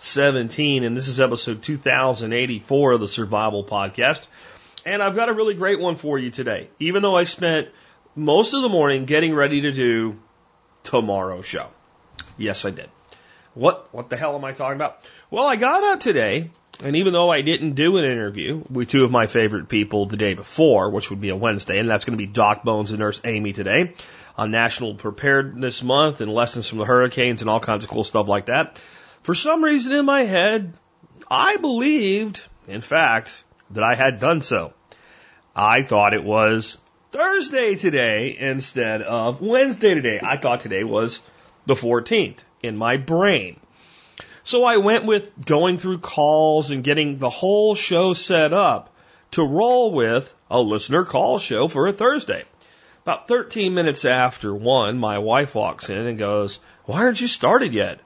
2017, and this is episode 2084 of the Survival Podcast. And I've got a really great one for you today, even though I spent most of the morning getting ready to do tomorrow's show. Yes, I did. What what the hell am I talking about? Well, I got up today, and even though I didn't do an interview with two of my favorite people the day before, which would be a Wednesday, and that's going to be Doc Bones and Nurse Amy today on National Preparedness Month and lessons from the hurricanes and all kinds of cool stuff like that. For some reason in my head, I believed, in fact, that I had done so. I thought it was Thursday today instead of Wednesday today. I thought today was the 14th in my brain. So I went with going through calls and getting the whole show set up to roll with a listener call show for a Thursday. About 13 minutes after one, my wife walks in and goes, Why aren't you started yet?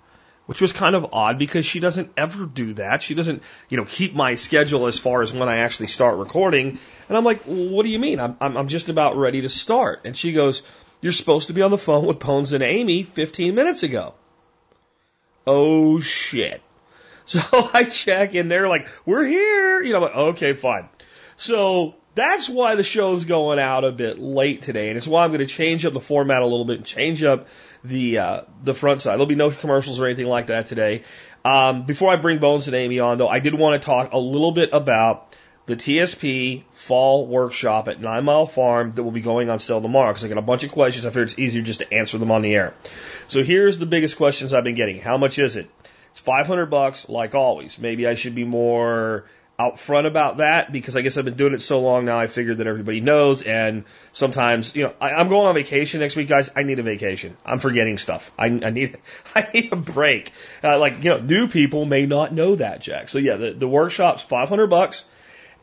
Which was kind of odd because she doesn't ever do that. She doesn't, you know, keep my schedule as far as when I actually start recording. And I'm like, What do you mean? I'm, I'm, just about ready to start. And she goes, You're supposed to be on the phone with Bones and Amy 15 minutes ago. Oh shit. So I check and they're like, we're here. You know, I'm like, okay, fine. So that's why the show's going out a bit late today. And it's why I'm going to change up the format a little bit and change up the, uh, the front side. There'll be no commercials or anything like that today. Um, before I bring Bones and Amy on though, I did want to talk a little bit about the TSP fall workshop at Nine Mile Farm that will be going on sale tomorrow because I got a bunch of questions. I figured it's easier just to answer them on the air. So here's the biggest questions I've been getting. How much is it? It's 500 bucks, like always. Maybe I should be more out front about that because I guess I've been doing it so long now. I figured that everybody knows. And sometimes, you know, I, I'm going on vacation next week, guys. I need a vacation. I'm forgetting stuff. I, I need, I need a break. Uh, like, you know, new people may not know that, Jack. So yeah, the, the workshop's 500 bucks.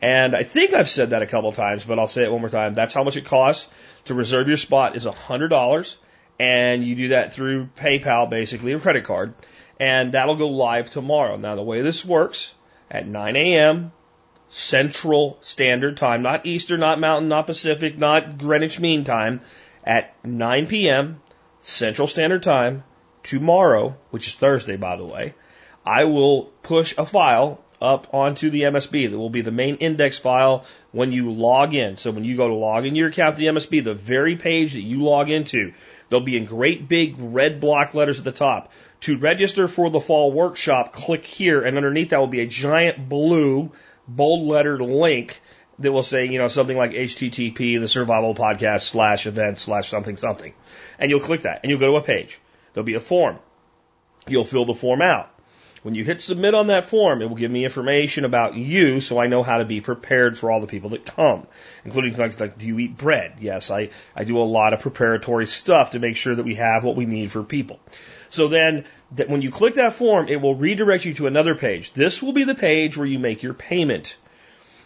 And I think I've said that a couple times, but I'll say it one more time. That's how much it costs to reserve your spot is a $100. And you do that through PayPal, basically, or credit card. And that'll go live tomorrow. Now, the way this works, at 9 a.m. Central Standard Time, not Eastern, not Mountain, not Pacific, not Greenwich Mean Time, at 9 p.m. Central Standard Time tomorrow, which is Thursday, by the way, I will push a file up onto the MSB that will be the main index file when you log in. So when you go to log in your account to the MSB, the very page that you log into, there'll be in great big red block letters at the top. To register for the fall workshop, click here, and underneath that will be a giant blue bold lettered link that will say, you know, something like HTTP, the survival podcast slash event slash something something. And you'll click that and you'll go to a page. There'll be a form. You'll fill the form out. When you hit submit on that form, it will give me information about you so I know how to be prepared for all the people that come, including things like, do you eat bread? Yes, I, I do a lot of preparatory stuff to make sure that we have what we need for people. So then that when you click that form, it will redirect you to another page. This will be the page where you make your payment.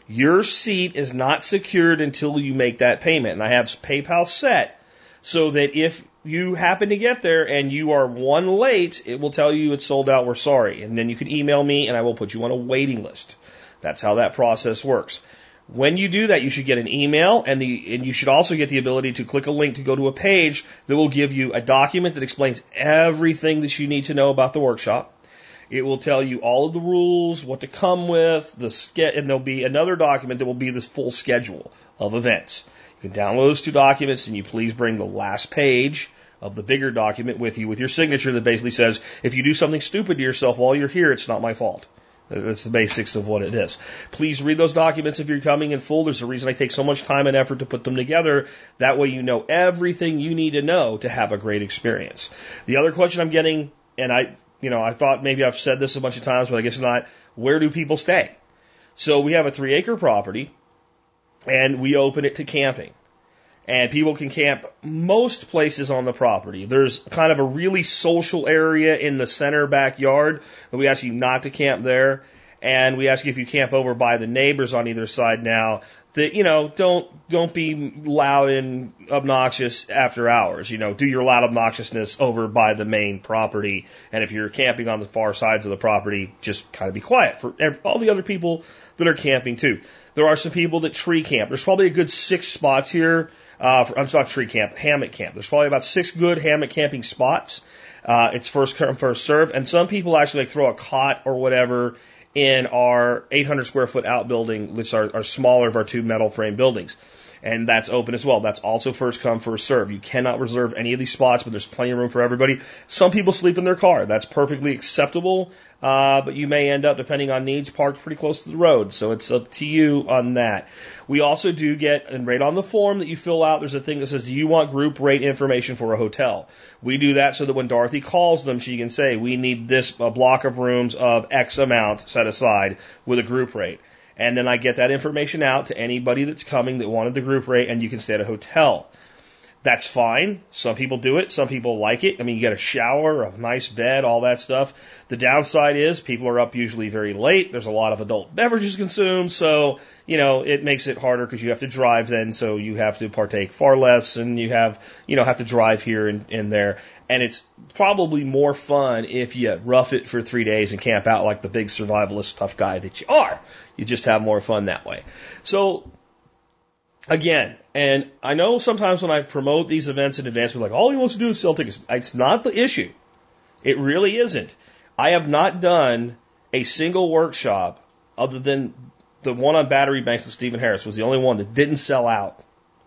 Your seat is not secured until you make that payment. And I have PayPal set so that if you happen to get there and you are one late, it will tell you it's sold out, we're sorry. And then you can email me and I will put you on a waiting list. That's how that process works. When you do that, you should get an email and the, and you should also get the ability to click a link to go to a page that will give you a document that explains everything that you need to know about the workshop. It will tell you all of the rules, what to come with, the ske- and there'll be another document that will be this full schedule of events. You can download those two documents and you please bring the last page of the bigger document with you with your signature that basically says, if you do something stupid to yourself while you're here, it's not my fault. That's the basics of what it is. Please read those documents if you're coming in full. There's a reason I take so much time and effort to put them together. That way you know everything you need to know to have a great experience. The other question I'm getting, and I, you know, I thought maybe I've said this a bunch of times, but I guess not. Where do people stay? So we have a three acre property and we open it to camping and people can camp most places on the property. There's kind of a really social area in the center backyard that we ask you not to camp there. and we ask you if you camp over by the neighbors on either side now that you know don't don't be loud and obnoxious after hours you know do your loud obnoxiousness over by the main property and if you're camping on the far sides of the property just kind of be quiet for all the other people that are camping too there are some people that tree camp there's probably a good six spots here uh, for, I'm sorry, tree camp, hammock camp. There's probably about six good hammock camping spots. Uh, it's first come, first serve. And some people actually like throw a cot or whatever in our 800 square foot outbuilding, which are, are smaller of our two metal frame buildings. And that's open as well. That's also first come, first serve. You cannot reserve any of these spots, but there's plenty of room for everybody. Some people sleep in their car. That's perfectly acceptable. Uh, but you may end up, depending on needs, parked pretty close to the road. So it's up to you on that. We also do get, and right on the form that you fill out, there's a thing that says, do you want group rate information for a hotel? We do that so that when Dorothy calls them, she can say, we need this block of rooms of X amount set aside with a group rate. And then I get that information out to anybody that's coming that wanted the group rate and you can stay at a hotel. That's fine. Some people do it. Some people like it. I mean, you get a shower, a nice bed, all that stuff. The downside is people are up usually very late. There's a lot of adult beverages consumed. So, you know, it makes it harder because you have to drive then. So you have to partake far less and you have, you know, have to drive here and, and there. And it's probably more fun if you rough it for three days and camp out like the big survivalist tough guy that you are. You just have more fun that way. So again, and I know sometimes when I promote these events in advance, we're like, all he wants to do is sell tickets. It's not the issue. It really isn't. I have not done a single workshop other than the one on battery banks with Steven Harris was the only one that didn't sell out.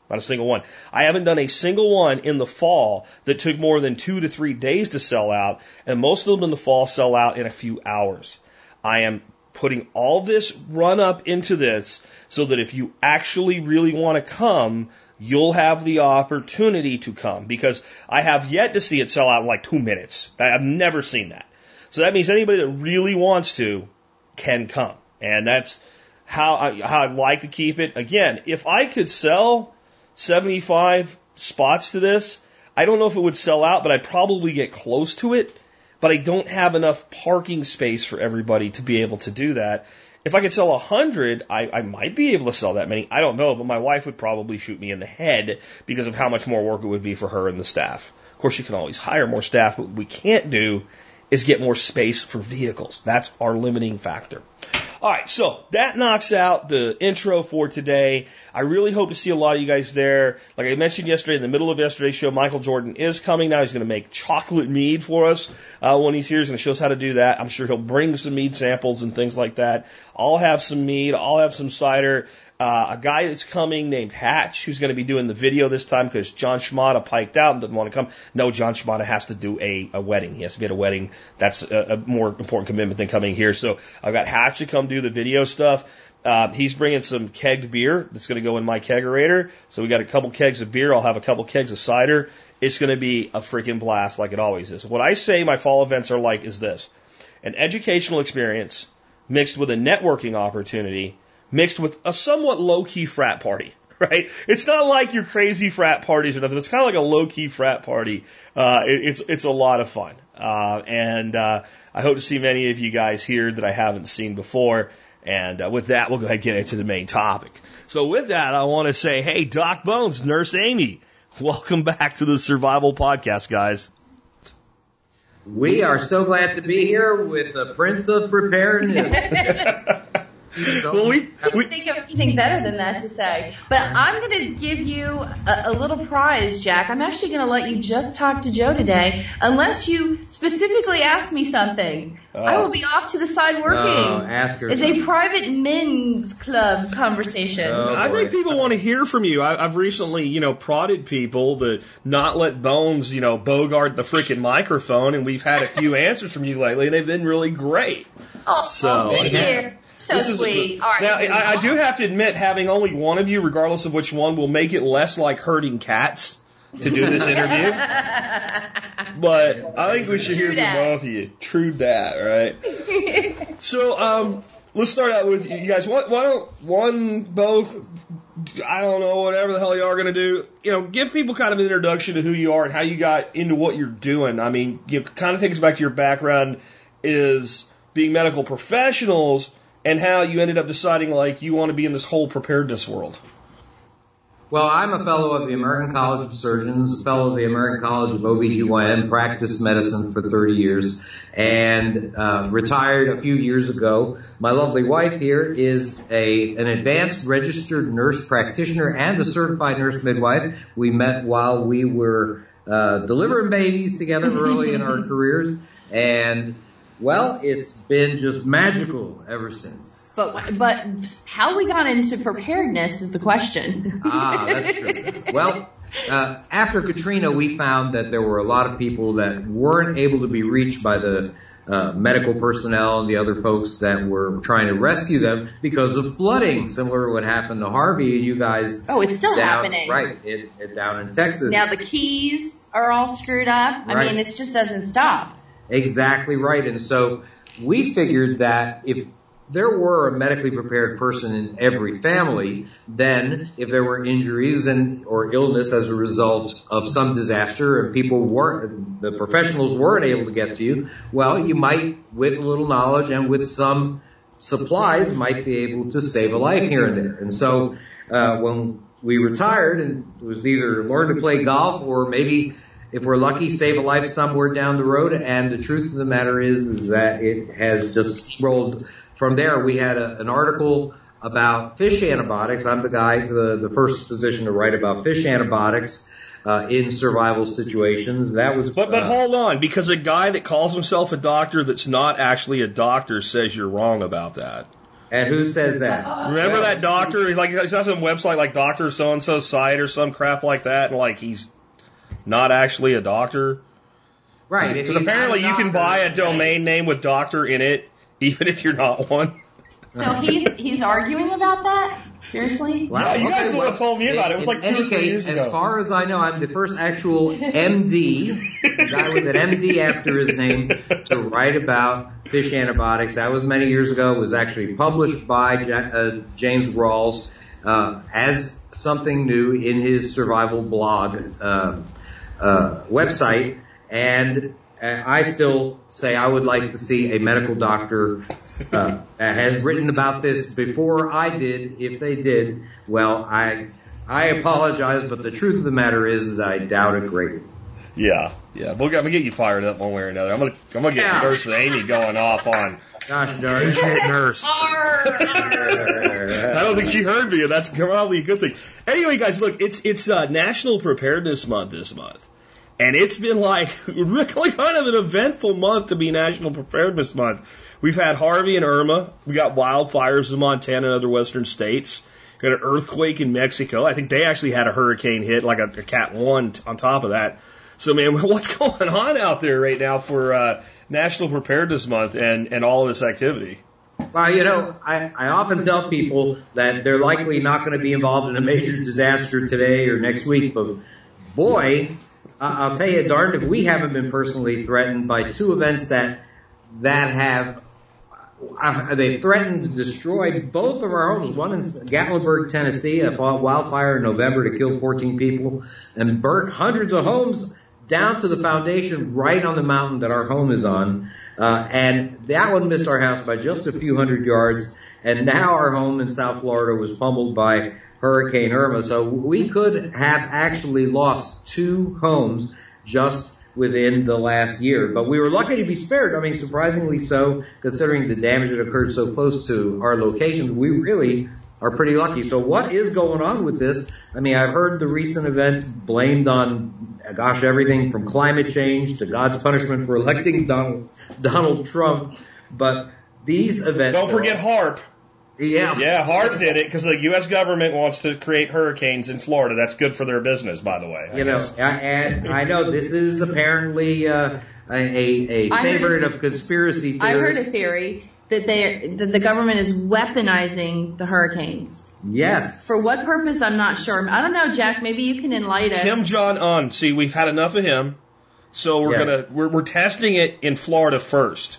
Not a single one. I haven't done a single one in the fall that took more than two to three days to sell out, and most of them in the fall sell out in a few hours. I am putting all this run up into this so that if you actually really want to come, you'll have the opportunity to come because I have yet to see it sell out in like two minutes. I've never seen that. So that means anybody that really wants to can come. And that's how I, how I'd like to keep it. Again, if I could sell 75 spots to this, I don't know if it would sell out, but I'd probably get close to it but I don't have enough parking space for everybody to be able to do that. If I could sell a hundred, I, I might be able to sell that many. I don't know, but my wife would probably shoot me in the head because of how much more work it would be for her and the staff. Of course, you can always hire more staff, but what we can't do is get more space for vehicles. That's our limiting factor. All right, so that knocks out the intro for today. I really hope to see a lot of you guys there. Like I mentioned yesterday, in the middle of yesterday's show, Michael Jordan is coming now. He's going to make chocolate mead for us uh, when he's here. He's going to show us how to do that. I'm sure he'll bring some mead samples and things like that. I'll have some mead. I'll have some cider. Uh, a guy that's coming named Hatch, who's going to be doing the video this time because John Schmada piked out and didn't want to come. No, John Schmada has to do a, a wedding. He has to be at a wedding. That's a, a more important commitment than coming here. So I've got Hatch to come do the video stuff. Uh, he's bringing some kegged beer that's going to go in my kegerator. So we got a couple kegs of beer. I'll have a couple kegs of cider. It's going to be a freaking blast like it always is. What I say my fall events are like is this. An educational experience mixed with a networking opportunity mixed with a somewhat low key frat party, right? It's not like your crazy frat parties or nothing. It's kind of like a low key frat party. Uh, it, it's it's a lot of fun, uh, and uh, I hope to see many of you guys here that I haven't seen before. And uh, with that, we'll go ahead and get into the main topic. So with that, I want to say, hey, Doc Bones, Nurse Amy, welcome back to the Survival Podcast, guys. We are so glad to be here with the Prince of Preparedness. well, we, I couldn't think of anything better than that to say. But I'm going to give you a, a little prize, Jack. I'm actually going to let you just talk to Joe today, unless you specifically ask me something. I will oh. be off to the side working. Oh, ask her. It's a private men's club conversation. Oh. I think people want to hear from you. I, I've recently, you know, prodded people to not let Bones, you know, bogart the freaking microphone, and we've had a few answers from you lately, and they've been really great. oh, so- thank you. So This is- All right. Now, I, I do have to admit, having only one of you, regardless of which one, will make it less like herding cats to do this interview. but I think we should hear True from both of you. True that, right? So, um, let's start out with you guys. Why, why don't one, both, I don't know, whatever the hell you are going to do, you know, give people kind of an introduction to who you are and how you got into what you're doing. I mean, you know, kind of take us back to your background is being medical professionals, and how you ended up deciding like you want to be in this whole preparedness world. Well, I'm a fellow of the American College of Surgeons, a fellow of the American College of OBGYN, practiced medicine for 30 years, and uh, retired a few years ago. My lovely wife here is a an advanced registered nurse practitioner and a certified nurse midwife. We met while we were uh, delivering babies together early in our careers, and well, it's been just magical ever since. But but how we got into preparedness is the question. Ah, that's true. Well, uh, after Katrina, we found that there were a lot of people that weren't able to be reached by the uh, medical personnel and the other folks that were trying to rescue them because of flooding, similar to what happened to Harvey and you guys. Oh, it's still down, happening. Right, it, it, down in Texas. Now the keys are all screwed up. I Right. mean, it just doesn't stop. Exactly right. And so we figured that if there were a medically prepared person in every family, then if there were injuries and or illness as a result of some disaster and people weren't the professionals weren't able to get to you, well, you might with a little knowledge and with some supplies might be able to save a life here and there. And so uh, when we retired and was either learn to play golf or maybe if we're lucky, save a life somewhere down the road. And the truth of the matter is, is that it has just rolled from there. We had a, an article about fish antibiotics. I'm the guy, the, the first physician to write about fish antibiotics uh, in survival situations. That was, But but uh, hold on, because a guy that calls himself a doctor that's not actually a doctor says you're wrong about that. and who says that? Remember that doctor? He's like he's on some website like Doctor So and So site or some crap like that, and like he's not actually a doctor. Right. Because apparently you can buy a domain name with doctor in it, even if you're not one. So he's he's arguing about that. Seriously? Wow, Yeah, you guys okay, would've well, told me about it. It was like two any or three case, years As far as I know, I'm the first actual MD, a guy with an MD after his name, to write about fish antibiotics. That was many years ago. It was actually published by Ja- uh, James Rawles uh, as something new in his survival blog uh, uh, website, and uh, I still say I would like to see a medical doctor uh, that has written about this before I did. If they did, well, I I apologize, but the truth of the matter is, is I doubt it greatly. Yeah, yeah. But I'm gonna get you fired up one way or another. I'm gonna I'm gonna get Yeah. Nurse Amy going off on Gosh darn it. nurse. I don't think she heard me, and that's probably a good thing. Anyway, guys, look, it's it's uh, National Preparedness Month this month, and it's been like really kind of an eventful month to be National Preparedness Month. We've had Harvey and Irma. We got wildfires in Montana and other western states. We got an earthquake in Mexico. I think they actually had a hurricane hit, like a, a Cat One on top of that. So, man, what's going on out there right now for uh, National Preparedness Month and and all of this activity? Well, you know, I, I often tell people that they're likely not going to be involved in a major disaster today or next week, but boy, I'll tell you darned if we haven't been personally threatened by two events that that have uh, they threatened to destroy both of our homes. One in Gatlinburg, Tennessee, a wildfire in November to kill 14 people and burnt hundreds of homes down to the foundation right on the mountain that our home is on. Uh, and that one missed our house by just a few hundred yards. And now our home in South Florida was pummeled by Hurricane Irma. So we could have actually lost two homes just within the last year. But we were lucky to be spared. I mean, surprisingly so, considering the damage that occurred so close to our locations. We really are pretty lucky. So what is going on with this? I mean, I've heard the recent event blamed on, gosh, everything from climate change to God's punishment for electing Donald, Donald Trump. But these events. Don't forget HAARP. Yeah. Yeah, HAARP did it because the U.S. government wants to create hurricanes in Florida. That's good for their business, by the way. I You know, guess. and I know this is apparently uh, a, a I heard- favorite of conspiracy theorists. I heard a theory that they that the government is weaponizing the hurricanes. Yes. For what purpose? I'm not sure. I don't know, Jack. Maybe you can enlighten us. Kim Jong Un. See, we've had enough of him, so we're Yeah. gonna we're, we're testing it in Florida first,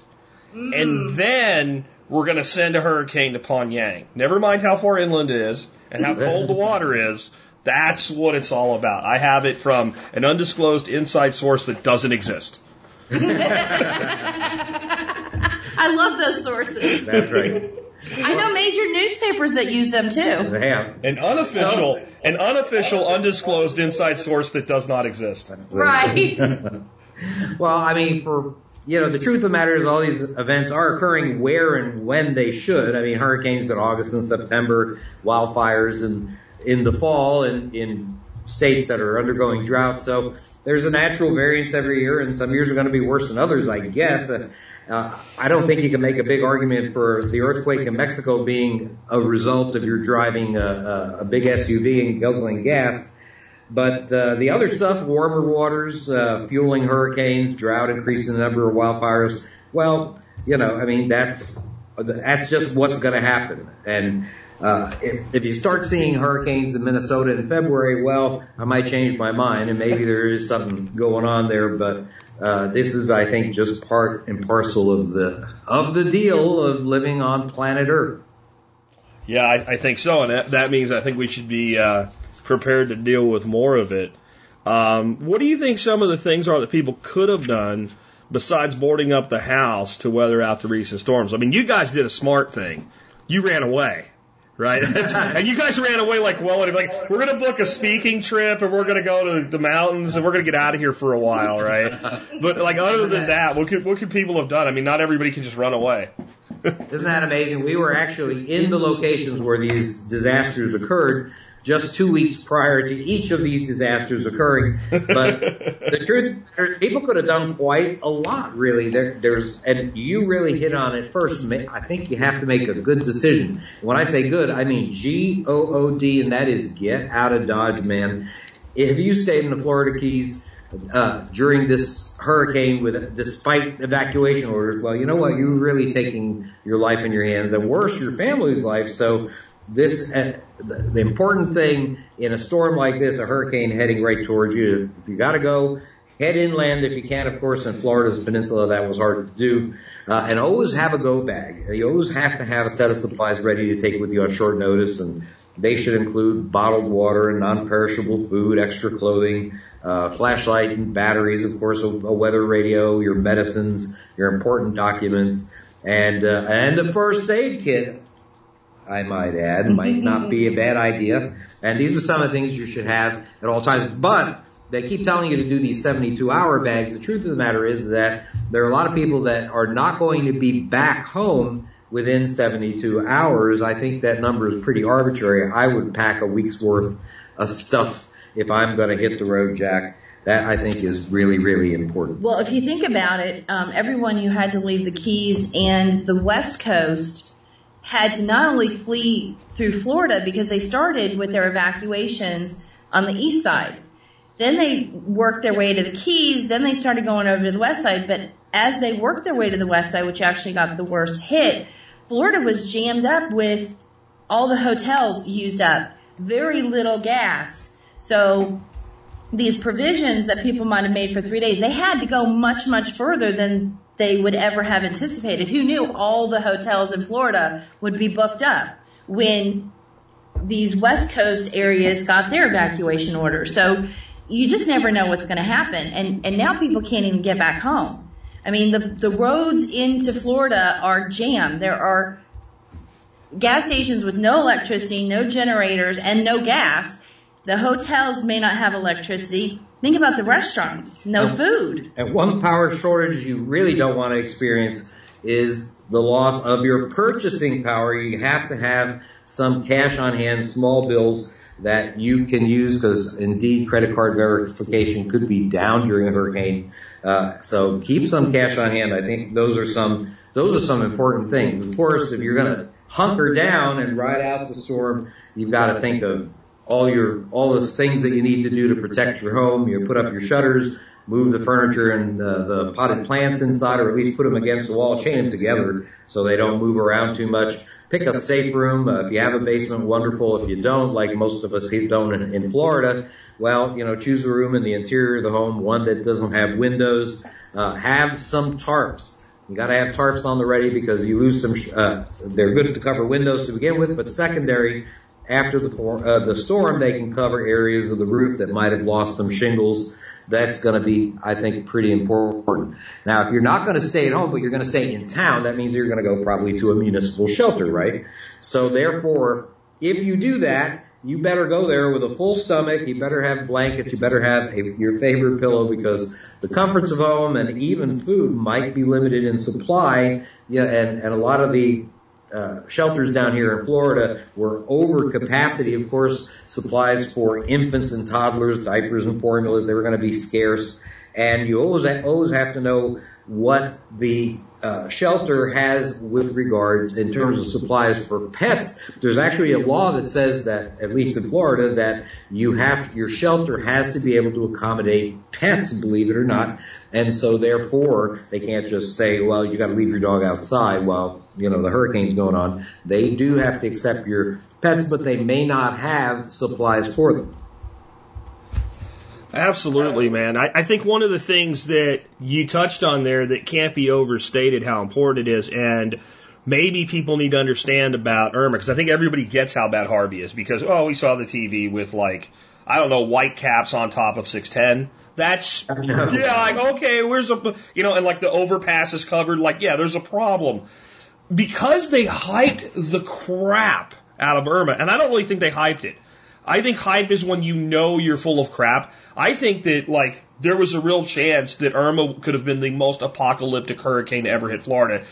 mm. and then we're gonna send a hurricane to Pyongyang. Never mind how far inland it is and how cold the water is. That's what it's all about. I have it from an undisclosed inside source that doesn't exist. I love those sources. That's right. I know major newspapers that use them too. They have. An unofficial, an unofficial, undisclosed inside source that does not exist. Right. well, I mean, for you know, the truth of the matter is, all these events are occurring where and when they should. I mean, hurricanes in August and September, wildfires in in the fall, and in states that are undergoing drought. So there's a natural variance every year, and some years are going to be worse than others, I guess. Uh, I don't think you can make a big argument for the earthquake in Mexico being a result of your driving a, a, a big SUV and guzzling gas. But uh, the other stuff, warmer waters, uh, fueling hurricanes, drought, increasing the number of wildfires. Well, you know, I mean, that's that's just what's going to happen. And uh, if, if you start seeing hurricanes in Minnesota in February, well, I might change my mind, and maybe there is something going on there. But uh, this is, I think, just part and parcel of the of the deal of living on planet Earth. Yeah, I, I think so, and that, that means I think we should be uh, prepared to deal with more of it. Um, what do you think some of the things are that people could have done besides boarding up the house to weather out the recent storms? I mean, you guys did a smart thing. You ran away right? and you guys ran away like well, like we're gonna book a speaking trip and we're gonna go to the mountains and we're gonna get out of here for a while, right? But like other than that, what could what could people have done? I mean, not everybody can just run away. Isn't that amazing? We were actually in the locations where these disasters occurred just two weeks prior to each of these disasters occurring. But the truth, people could have done quite a lot, really. There, there's, and you really hit on it first. I think you have to make a good decision. When I say good, I mean G O O D, and that is get out of Dodge, man. If you stayed in the Florida Keys uh, during this hurricane, with despite evacuation orders, well, you know what? You're really taking your life in your hands, and worse, your family's life. So this uh, the, the important thing in a storm like this, a hurricane heading right towards you, you got to go, head inland if you can. Of course, in Florida's peninsula, that was hard to do. Uh, and always have a go bag. You always have to have a set of supplies ready to take with you on short notice, and they should include bottled water and non-perishable food, extra clothing, uh, flashlight and batteries, of course, a, a weather radio, your medicines, your important documents, and uh, and a first aid kit. I might add, might not be a bad idea. And these are some of the things you should have at all times. But they keep telling you to do these 72 hour bags. The truth of the matter is that there are a lot of people that are not going to be back home within 72 hours. I think that number is pretty arbitrary. I would pack a week's worth of stuff if I'm going to hit the road, Jack. That I think is really, really important. Well, if you think about it, um, everyone you had to leave the Keys and the West Coast had to not only flee through Florida because they started with their evacuations on the east side. Then they worked their way to the Keys, then they started going over to the west side, but as they worked their way to the west side, which actually got the worst hit, Florida was jammed up with all the hotels used up, very little gas. So these provisions that people might have made for three days, they had to go much, much further than they would ever have anticipated. Who knew all the hotels in Florida would be booked up when these West Coast areas got their evacuation orders? So you just never know what's going to happen. And, and now people can't even get back home. I mean, the, the roads into Florida are jammed. There are gas stations with no electricity, no generators, and no gas. The hotels may not have electricity. Think about the restaurants. No food. And one power shortage you really don't want to experience is the loss of your purchasing power. You have to have some cash on hand, small bills that you can use because indeed credit card verification could be down during a hurricane. Uh, so keep some cash on hand. I think those are some those are some important things. Of course, if you're going to hunker down and ride out the storm, you've got to think of all your all the things that you need to do to protect your home. You put up your shutters, move the furniture and uh, the potted plants inside, or at least put them against the wall, chain them together so they don't move around too much. Pick a safe room. Uh, if you have a basement, wonderful. If you don't, like most of us don't in, in Florida, well, you know, choose a room in the interior of the home, one that doesn't have windows. Uh, have some tarps. You got to have tarps on the ready because you lose some. Uh, they're good to cover windows to begin with, but secondary, after the uh, the storm, they can cover areas of the roof that might have lost some shingles. That's going to be, I think, pretty important. Now, if you're not going to stay at home, but you're going to stay in town, that means you're going to go probably to a municipal shelter, right? So therefore, if you do that, you better go there with a full stomach. You better have blankets. You better have a, your favorite pillow because the comforts of home and even food might be limited in supply. Yeah, and, and a lot of the uh, shelters down here in Florida were over capacity. Of course, supplies for infants and toddlers, diapers and formulas, they were going to be scarce. And you always, always have to know what the uh, shelter has with regards in terms of supplies for pets. There's actually a law that says that, at least in Florida, that you have your shelter has to be able to accommodate pets, believe it or not. And so therefore, they can't just say, well, you got to leave your dog outside while you know the hurricane's going on. They do have to accept your pets, but they may not have supplies for them. Absolutely, man. I, I think one of the things that you touched on there that can't be overstated how important it is, and maybe people need to understand about Irma, because I think everybody gets how bad Harvey is, because, oh, we saw the TV with like, I don't know, white caps on top of 610. That's, yeah, like, okay, where's a, you know, and like the overpass is covered, like, yeah, there's a problem. Because they hyped the crap out of Irma, and I don't really think they hyped it. I think hype is when you know you're full of crap. I think that like there was a real chance that Irma could have been the most apocalyptic hurricane to ever hit Florida.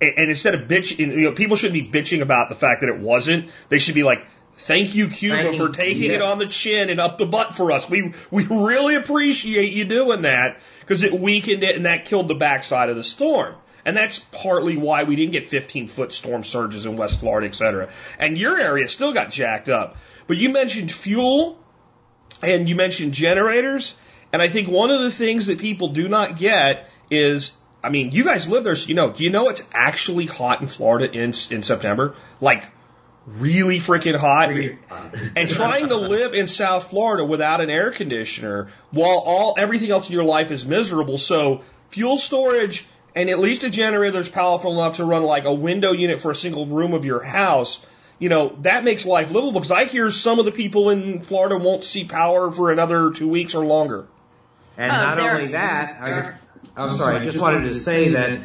And, and instead of bitching, you know, people shouldn't be bitching about the fact that it wasn't. They should be like, Thank you, Cuba, Thank for taking yes. it on the chin and up the butt for us. We we really appreciate you doing that because it weakened it and that killed the backside of the storm. And that's partly why we didn't get 15 foot storm surges in West Florida, et cetera. And your area still got jacked up. But you mentioned fuel and you mentioned generators. And I think one of the things that people do not get is, I mean, you guys live there, so you know, do you know it's actually hot in Florida in, in September? Like, really freaking hot. and trying to live in South Florida without an air conditioner while all, everything else in your life is miserable. So, fuel storage and at least a generator that's powerful enough to run like a window unit for a single room of your house you know, that makes life livable because I hear some of the people in Florida won't see power for another two weeks or longer. And Oh, not there- only that, I, there- I'm sorry, I just wanted to say that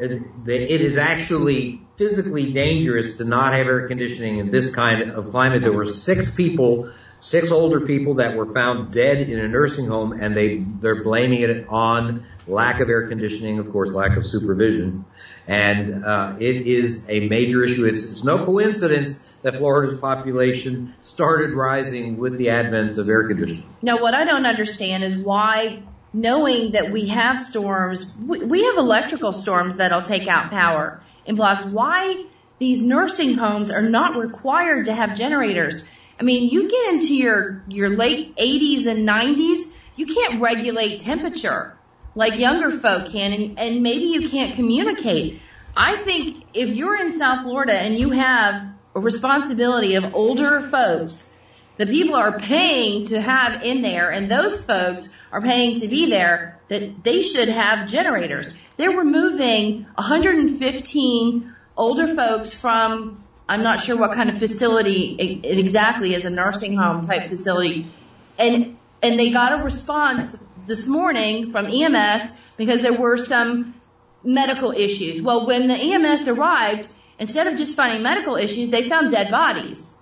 it, that it is actually physically dangerous to not have air conditioning in this kind of climate. There were six people, six older people that were found dead in a nursing home, and they they're blaming it on lack of air conditioning, of course, lack of supervision, and uh, it is a major issue. It's, it's no coincidence that Florida's population started rising with the advent of air conditioning. Now, what I don't understand is why, knowing that we have storms, we, we have electrical storms that'll take out power in blocks, why these nursing homes are not required to have generators. I mean, you get into your, your late 80s and 90s, you can't regulate temperature like younger folk can, and, and maybe you can't communicate. I think if you're in South Florida and you have a responsibility of older folks the people are paying to have in there, and those folks are paying to be there, that they should have generators. They're removing 115 older folks from, I'm not sure what kind of facility it, exactly is, a nursing home type facility, and and they got a response this morning from EMS because there were some medical issues. Well, when the EMS arrived, instead of just finding medical issues, they found dead bodies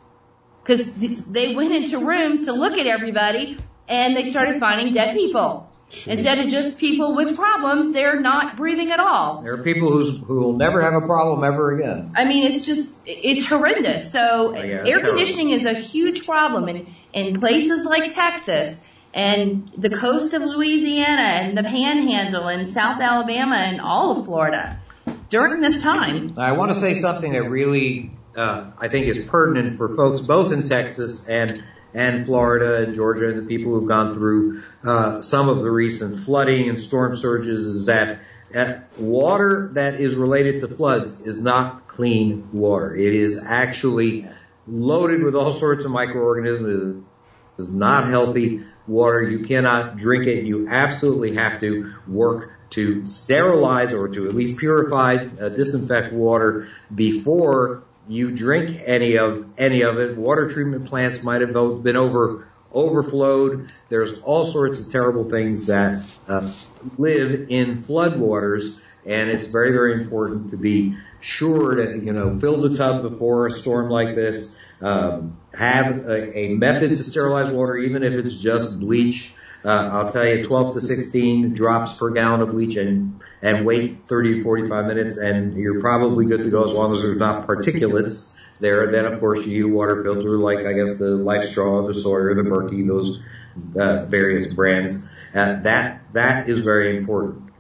because they went into rooms to look at everybody and they started finding dead people. Instead of just people with problems, they're not breathing at all. There are people who's, who will never have a problem ever again. I mean, it's just, it's horrendous. So Oh, yeah, air terrible. conditioning is a huge problem in, in places like Texas and the coast of Louisiana and the panhandle and South Alabama and all of Florida during this time. I want to say something that really uh, I think is pertinent for folks both in Texas and and Florida and Georgia and the people who've gone through uh, some of the recent flooding and storm surges is that uh, water that is related to floods is not clean water. It is actually loaded with all sorts of microorganisms. It is not healthy water. You cannot drink it. You absolutely have to work to sterilize or to at least purify, uh, disinfect water before you drink any of any of it, water treatment plants might have been over overflowed. There's all sorts of terrible things that uh, live in floodwaters, and it's very very important to be sure to you know fill the tub before a storm like this. Um, have a, a method to sterilize water, even if it's just bleach. Uh, I'll tell you, 12 to 16 drops per gallon of bleach and, and wait 30 to 45 minutes and you're probably good to go as long as there's not particulates there. Then of course you use water filter like I guess the Life Straw, the Sawyer, the Berkey, those uh, various brands. Uh, that, that is very important.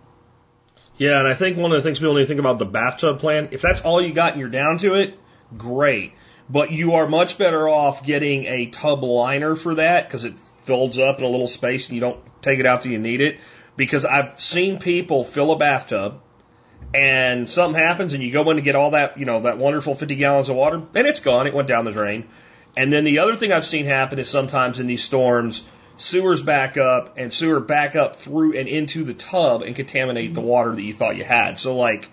Yeah, and I think one of the things people need to think about the bathtub plan, if that's all you got and you're down to it, great. But you are much better off getting a tub liner for that because it fills up in a little space and you don't take it out till you need it. Because I've seen people fill a bathtub and something happens and you go in to get all that, you know, that wonderful 50 gallons of water and it's gone. It went down the drain. And then the other thing I've seen happen is sometimes in these storms, sewers back up and sewer back up through and into the tub and contaminate the mm-hmm. water that you thought you had. So like,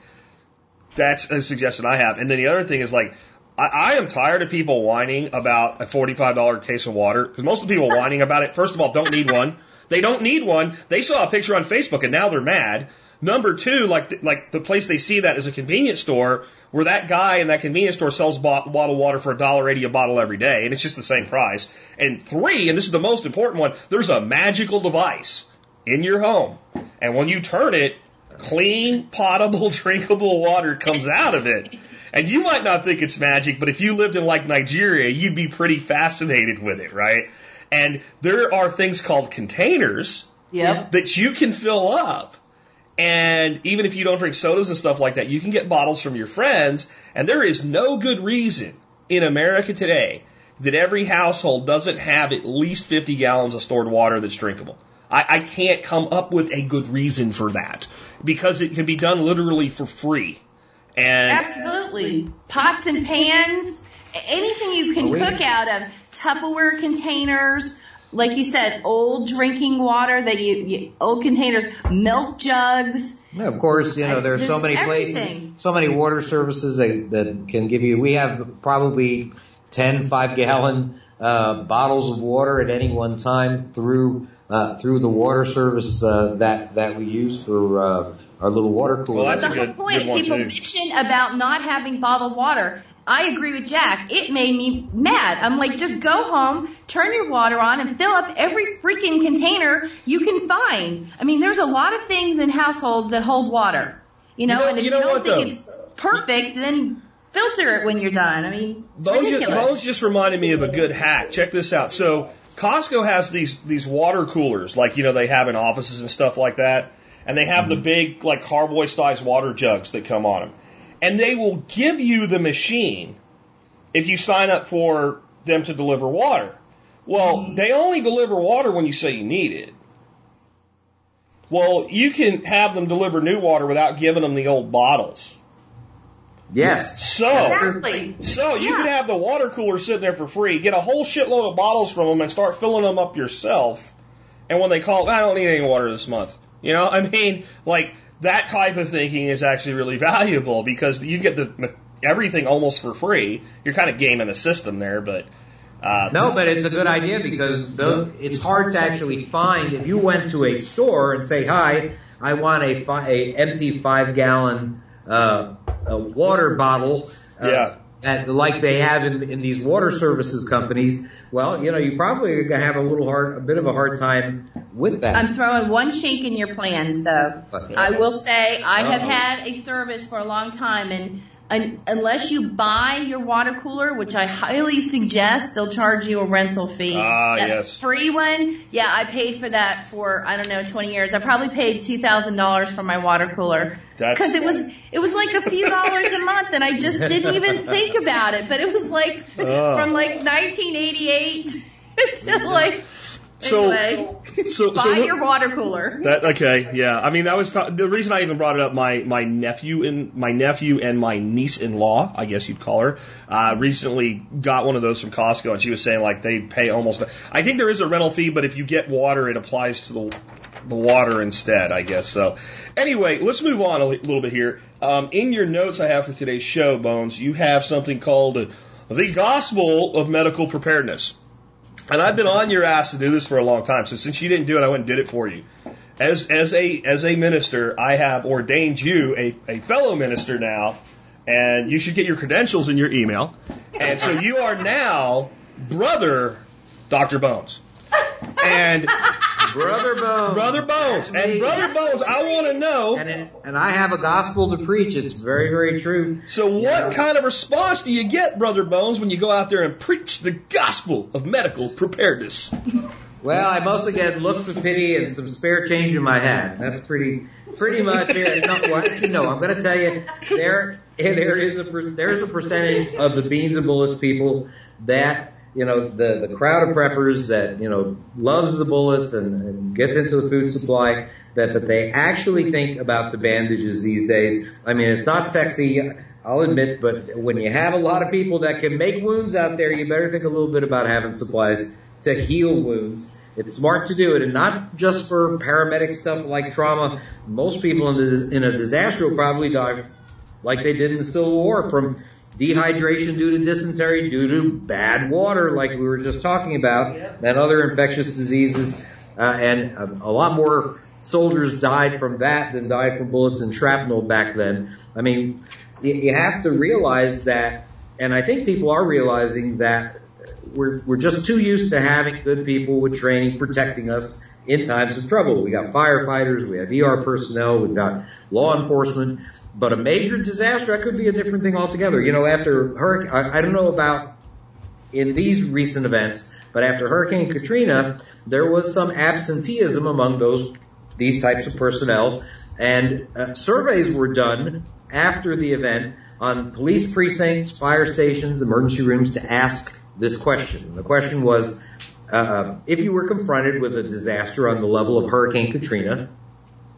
that's a suggestion I have. And then the other thing is like, I, I am tired of people whining about a $45 case of water because most of the people whining about it, first of all, don't need one. They don't need one. They saw a picture on Facebook and now they're mad. Number two, like like the place they see that is a convenience store where that guy in that convenience store sells bottled water for a dollar eighty a bottle every day, and it's just the same price. And three, and this is the most important one, there's a magical device in your home, and when you turn it, clean, potable, drinkable water comes out of it. And you might not think it's magic, but if you lived in like Nigeria, you'd be pretty fascinated with it, right? And there are things called containers Yep. that you can fill up. And even if you don't drink sodas and stuff like that, you can get bottles from your friends. And there is no good reason in America today that every household doesn't have at least 50 gallons of stored water that's drinkable. I, I can't come up with a good reason for that because it can be done literally for free. And Absolutely. Pots and pans, anything you can Oh, cook out of Tupperware containers, like you said, old drinking water that you, you old containers, milk jugs. Yeah, of course, you know, there are so There's many places, everything. so many water services that, that can give you, we have probably 10 five gallon, uh, bottles of water at any one time through, uh, through the water service, uh, that, that we use for, uh, our little water cooler. Well, that's the a whole good- point. good People too. mention about not having bottled water. I agree with Jack. It made me mad. I'm like, just go home, turn your water on, and fill up every freaking container you can find. I mean, there's a lot of things in households that hold water. You know, You know- and if you you, don't think though? it's perfect, then filter it when you're done. I mean, it's Those just, ridiculous. just reminded me of a good hack. Check this out. So Costco has these these water coolers, like you know they have in offices and stuff like that, and they have the mm-hmm. big like carboy sized water jugs that come on them, and they will give you the machine if you sign up for them to deliver water. Well, mm-hmm. they only deliver water when you say you need it. Well, you can have them deliver new water without giving them the old bottles. Yes. So, exactly. so you Yeah. can have the water cooler sitting there for free, get a whole shitload of bottles from them, and start filling them up yourself. And when they call, I don't need any water this month. You know, I mean, like that type of thinking is actually really valuable because you get the everything almost for free. You're kind of gaming the system there, but uh, No, but it's a good idea because though it's hard to actually find. If you went to a store and say, "Hi, I want a, fi- a empty five gallon uh, a water bottle," uh, Yeah. At, like they have in, in these water services companies, well, you know, you probably are gonna have a little hard, a bit of a hard time with that. I'm throwing one chink in your plan, so I will say I have Uh-oh. had a service for a long time, and un unless you buy your water cooler, which I highly suggest, they'll charge you a rental fee. Ah, that yes. free one, yeah, I paid for that for I don't know 20 years. I probably paid two thousand dollars for my water cooler That's- because it was it was like a few dollars a month, and I just didn't even think about it. But it was like Oh. from like 1988 to like. So- anyway, so buy so your water cooler. That okay, yeah. I mean, that was ta- the reason I even brought it up. My my nephew and my nephew and my niece in law, I guess you'd call her, uh, recently got one of those from Costco, and she was saying like they pay almost. I think there is a rental fee, but if you get water, it applies to the the water instead, I guess. So, anyway, let's move on a little bit here. Um, in your notes I have for today's show, Bones, you have something called the Gospel of Medical Preparedness. And I've been on your ass to do this for a long time. So since you didn't do it, I went and did it for you. As as a as a minister, I have ordained you a, a fellow minister now, and you should get your credentials in your email. And so you are now brother Dr. Bones. And Brother Bones. Brother Bones. And Brother Bones, I want to know. And, it, and I have a gospel to preach. It's very, very true. So, what Yeah. kind of response do you get, Brother Bones, when you go out there and preach the gospel of medical preparedness? Well, I mostly get looks of pity and some spare change in my hat. That's pretty, pretty much it. No, well, actually, no. I'm going to tell you there, there is a there's a percentage of the beans and bullets people that you know the the crowd of preppers that you know loves the bullets and, and gets into the food supply that that they actually think about the bandages these days. I mean, it's not sexy. I'll admit, but when you have a lot of people that can make wounds out there, you better think a little bit about having supplies to heal wounds. It's smart to do it, and not just for paramedic stuff like trauma. Most people in, this, in a disaster will probably die like they did in the Civil War from dehydration due to dysentery, due to bad water, like we were just talking about, and other infectious diseases. Uh, and a, a lot more soldiers died from that than died from bullets and shrapnel back then. I mean, you, you have to realize that, and I think people are realizing that we're we're just too used to having good people with training protecting us in times of trouble. We got firefighters, we have ER personnel, we've got law enforcement, but a major disaster that could be a different thing altogether. You know, after hurricane, I, I don't know about in these recent events, but after Hurricane Katrina, there was some absenteeism among those these types of personnel, and uh, surveys were done after the event on police precincts, fire stations, emergency rooms to ask this question. The question was, uh, if you were confronted with a disaster on the level of Hurricane Katrina,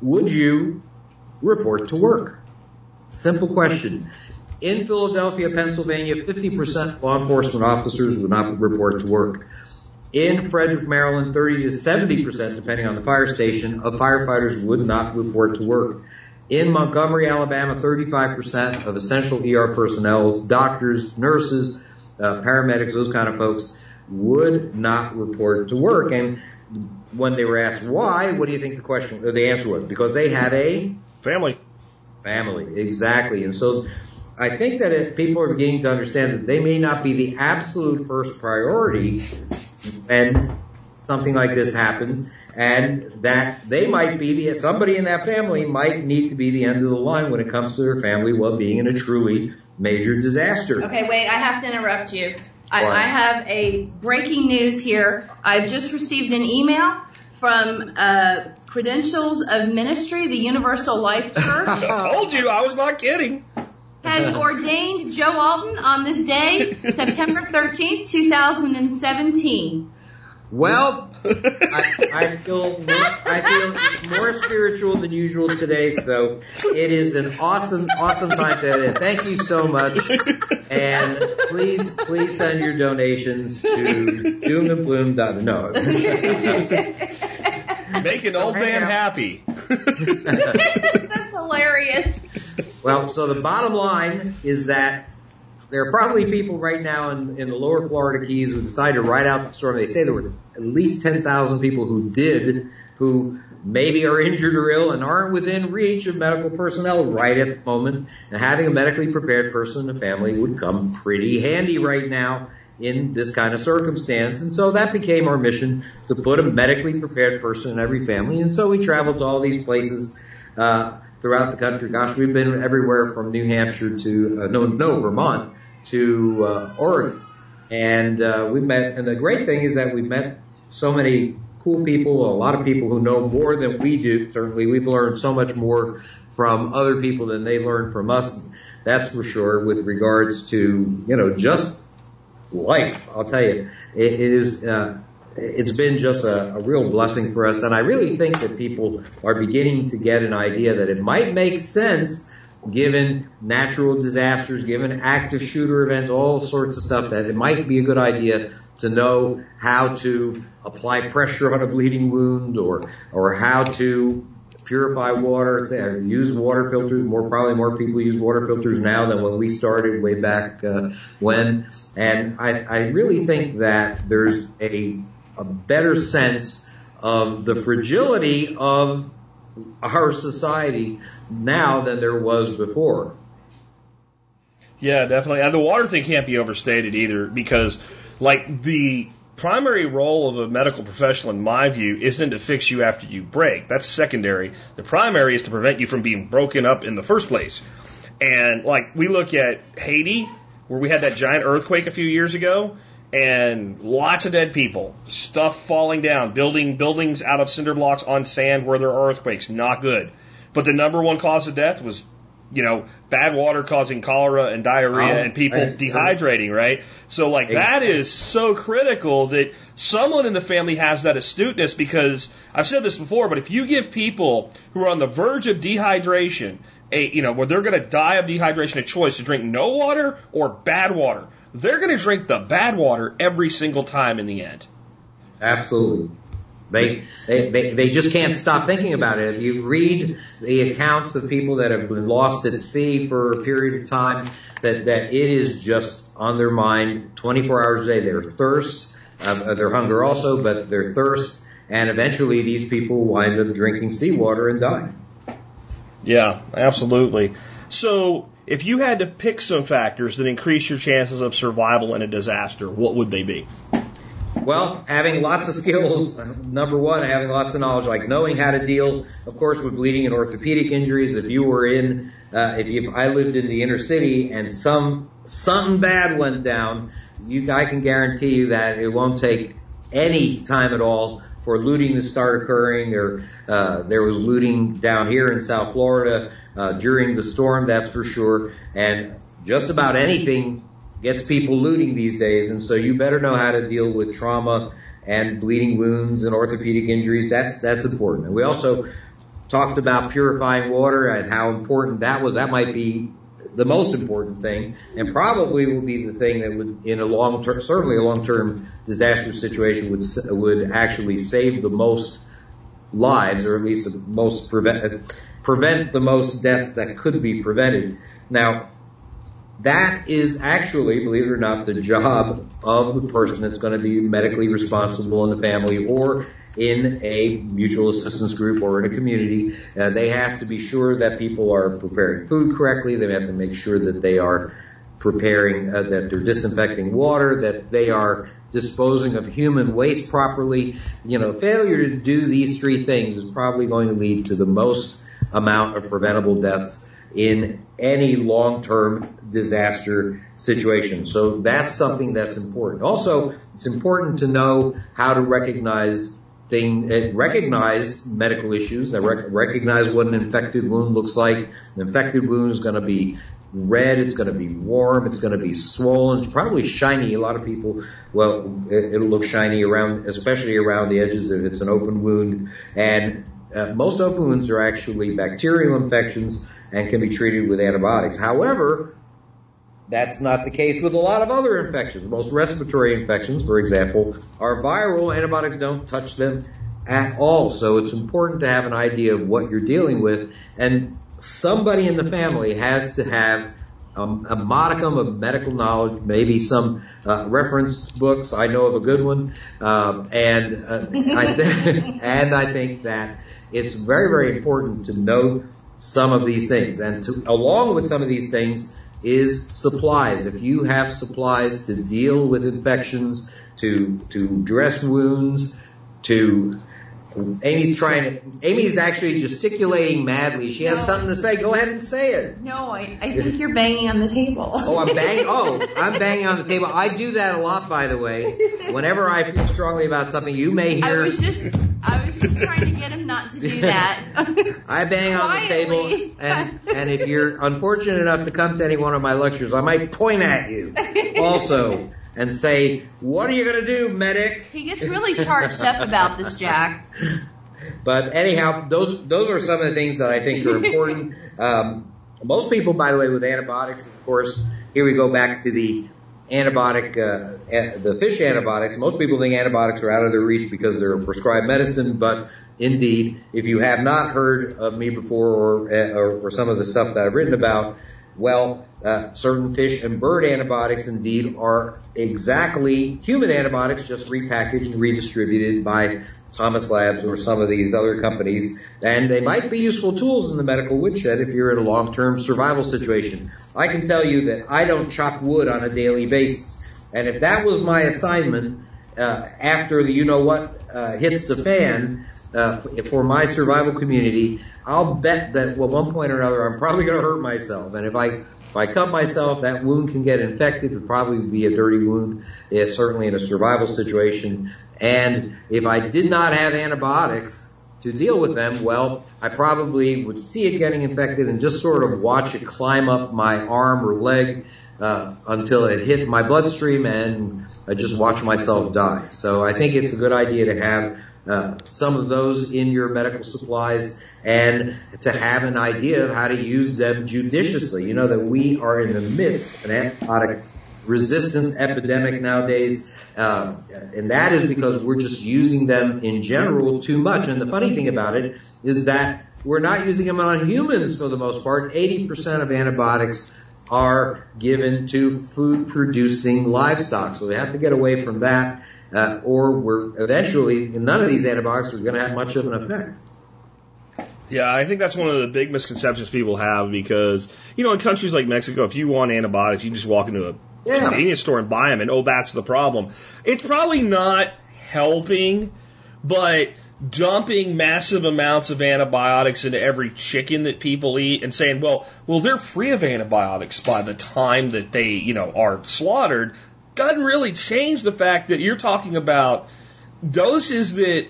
would you report to work? Simple question. In Philadelphia, Pennsylvania, 50% of law enforcement officers would not report to work. In Frederick, Maryland, 30 to 70%, depending on the fire station, of firefighters would not report to work. In Montgomery, Alabama, 35% of essential ER personnel, doctors, nurses, uh, paramedics, those kind of folks, would not report to work. And when they were asked why, what do you think the question, the answer was? Because they had a Family. Family, exactly. And so I think that if people are beginning to understand that they may not be the absolute first priority when something like this happens, and that they might be the somebody in that family might need to be the end of the line when it comes to their family well-being in a truly major disaster. Okay, wait, I have to interrupt you. I, I have a breaking news here. I've just received an email from uh, Credentials of Ministry, the Universal Life Church, I told you I was not kidding. has ordained Joe Alton on this day, September 13th, 2017. Well, I, I feel more, I feel more spiritual than usual today, so it is an awesome, awesome time to Thank you so much, and please, please send your donations to doomandbloom. No, Making old man happy. That's hilarious. Well, so the bottom line is that there are probably people right now in, in the lower Florida Keys who decided to ride out the storm. They say there were at least 10,000 people who did, who maybe are injured or ill and aren't within reach of medical personnel right at the moment. And having a medically prepared person in the family would come pretty handy right now in this kind of circumstance. And so that became our mission to put a medically prepared person in every family. And so we traveled to all these places, uh, throughout the country. Gosh, we've been everywhere from New Hampshire to, uh, no, no, Vermont to, uh, Oregon. And, uh, we met, and the great thing is that we met so many cool people, a lot of people who know more than we do. Certainly, we've learned so much more from other people than they learned from us. That's for sure with regards to, you know, just life. I'll tell you, it, it is, uh, it's been just a, a real blessing for us. And I really think that people are beginning to get an idea that it might make sense given natural disasters, given active shooter events, all sorts of stuff that it might be a good idea to know how to apply pressure on a bleeding wound or, or how to purify water, use water filters. More probably more people use water filters now than when we started way back uh, when. And I, I really think that there's a a better sense of the fragility of our society now than there was before. Yeah, definitely. And the water thing can't be overstated either because, like, the primary role of a medical professional, in my view, isn't to fix you after you break. That's secondary. The primary is to prevent you from being broken up in the first place. And, like, we look at Haiti, where we had that giant earthquake a few years ago, and lots of dead people, stuff falling down, building buildings out of cinder blocks on sand where there are earthquakes. Not good. But the number one cause of death was, you know, bad water causing cholera and diarrhea Oh, and people dehydrating, right? So like that Exactly. is so critical that someone in the family has that astuteness because I've said this before, but if you give people who are on the verge of dehydration a, you know, where they're going to die of dehydration a choice to drink no water or bad water, they're going to drink the bad water every single time in the end. Absolutely. They, they, they, they just can't stop thinking about it. If you read the accounts of people that have been lost at sea for a period of time, that, that it is just on their mind 24 hours a day. Their thirst, uh, their hunger also, but their thirst, and eventually these people wind up drinking seawater and die. Yeah, absolutely. So, if you had to pick some factors that increase your chances of survival in a disaster, what would they be? Well, having lots of skills, number one, having lots of knowledge, like knowing how to deal, of course, with bleeding and orthopedic injuries. If you were in, uh, if, you, if I lived in the inner city and some something bad went down, you, I can guarantee you that it won't take any time at all for looting to start occurring. Or uh, there was looting down here in South Florida uh, during the storm, that's for sure. And just about anything gets people looting these days, and so you better know how to deal with trauma and bleeding wounds and orthopedic injuries. That's that's important. And we also talked about purifying water and how important that was. That might be the most important thing, and probably will be the thing that would, in a long term, certainly a long term disaster situation, would would actually save the most lives, or at least the most prevent prevent the most deaths that could be prevented. Now, that is actually, believe it or not, the job of the person that's going to be medically responsible in the family or in a mutual assistance group or in a community. Uh, they have to be sure that people are preparing food correctly. They have to make sure that they are preparing, uh, that they're disinfecting water, that they are disposing of human waste properly. You know, failure to do these three things is probably going to lead to the most amount of preventable deaths in any long-term disaster situation. So that's something that's important. Also, it's important to know how to recognize thing, uh, recognize medical issues, rec- recognize what an infected wound looks like. An infected wound is going to be red, it's going to be warm, it's going to be swollen, it's probably shiny. A lot of people, well, it, it'll look shiny around, especially around the edges if it's an open wound. And uh, most open wounds are actually bacterial infections and can be treated with antibiotics. However, that's not the case with a lot of other infections. Most respiratory infections, for example, are viral. Antibiotics don't touch them at all. So it's important to have an idea of what you're dealing with. And somebody in the family has to have um, a modicum of medical knowledge, maybe some uh, reference books. I know of a good one, um, and uh, I th- and I think that it's very very important to know some of these things, and to, along with some of these things is supplies. If you have supplies to deal with infections, to to dress wounds, to Amy's trying to. Amy's actually gesticulating madly. She has No. something to say. Go ahead and say it. No, I, I think you're banging on the table. Oh, I'm banging. Oh, I'm banging on the table. I do that a lot, by the way. Whenever I feel strongly about something, you may hear. I was just, I was just trying to get him not to do that. I bang on the table, and and if you're unfortunate enough to come to any one of my lectures, I might point at you also and say, "What are you going to do, medic?" He gets really charged up about this, Jack. But anyhow, those those are some of the things that I think are important. Um, most people, by the way, with antibiotics, of course, here we go back to the antibiotic, uh, a- the fish antibiotics. Most people think antibiotics are out of their reach because they're a prescribed medicine, but indeed, if you have not heard of me before or, or, or some of the stuff that I've written about, well, uh, certain fish and bird antibiotics indeed are exactly human antibiotics, just repackaged and redistributed by Thomas Labs or some of these other companies, and they might be useful tools in the medical woodshed if you're in a long-term survival situation. I can tell you that I don't chop wood on a daily basis, and if that was my assignment uh, after the you know what uh, hits the fan uh, for my survival community, I'll bet that well, one point or another I'm probably going to hurt myself, and if I if I cut myself, that wound can get infected. It probably be a dirty wound, if certainly in a survival situation. And if I did not have antibiotics to deal with them, well, I probably would see it getting infected and just sort of watch it climb up my arm or leg uh, until it hit my bloodstream, and I just watch myself die. So I think it's a good idea to have uh, some of those in your medical supplies and to have an idea of how to use them judiciously. You know that we are in the midst of an antibiotic resistance epidemic nowadays, uh, and that is because we're just using them in general too much. And the funny thing about it is that we're not using them on humans for the most part. 80% of antibiotics are given to food producing livestock. So we have to get away from that, uh, or we're eventually, none of these antibiotics are going to have much of an effect. Yeah, I think that's one of the big misconceptions people have because, you know, in countries like Mexico, if you want antibiotics, you just walk into a Yeah. convenience store and buy them, and oh, that's the problem. It's probably not helping, but dumping massive amounts of antibiotics into every chicken that people eat and saying, well, well, they're free of antibiotics by the time that they, you know, are slaughtered doesn't really change the fact that you're talking about doses that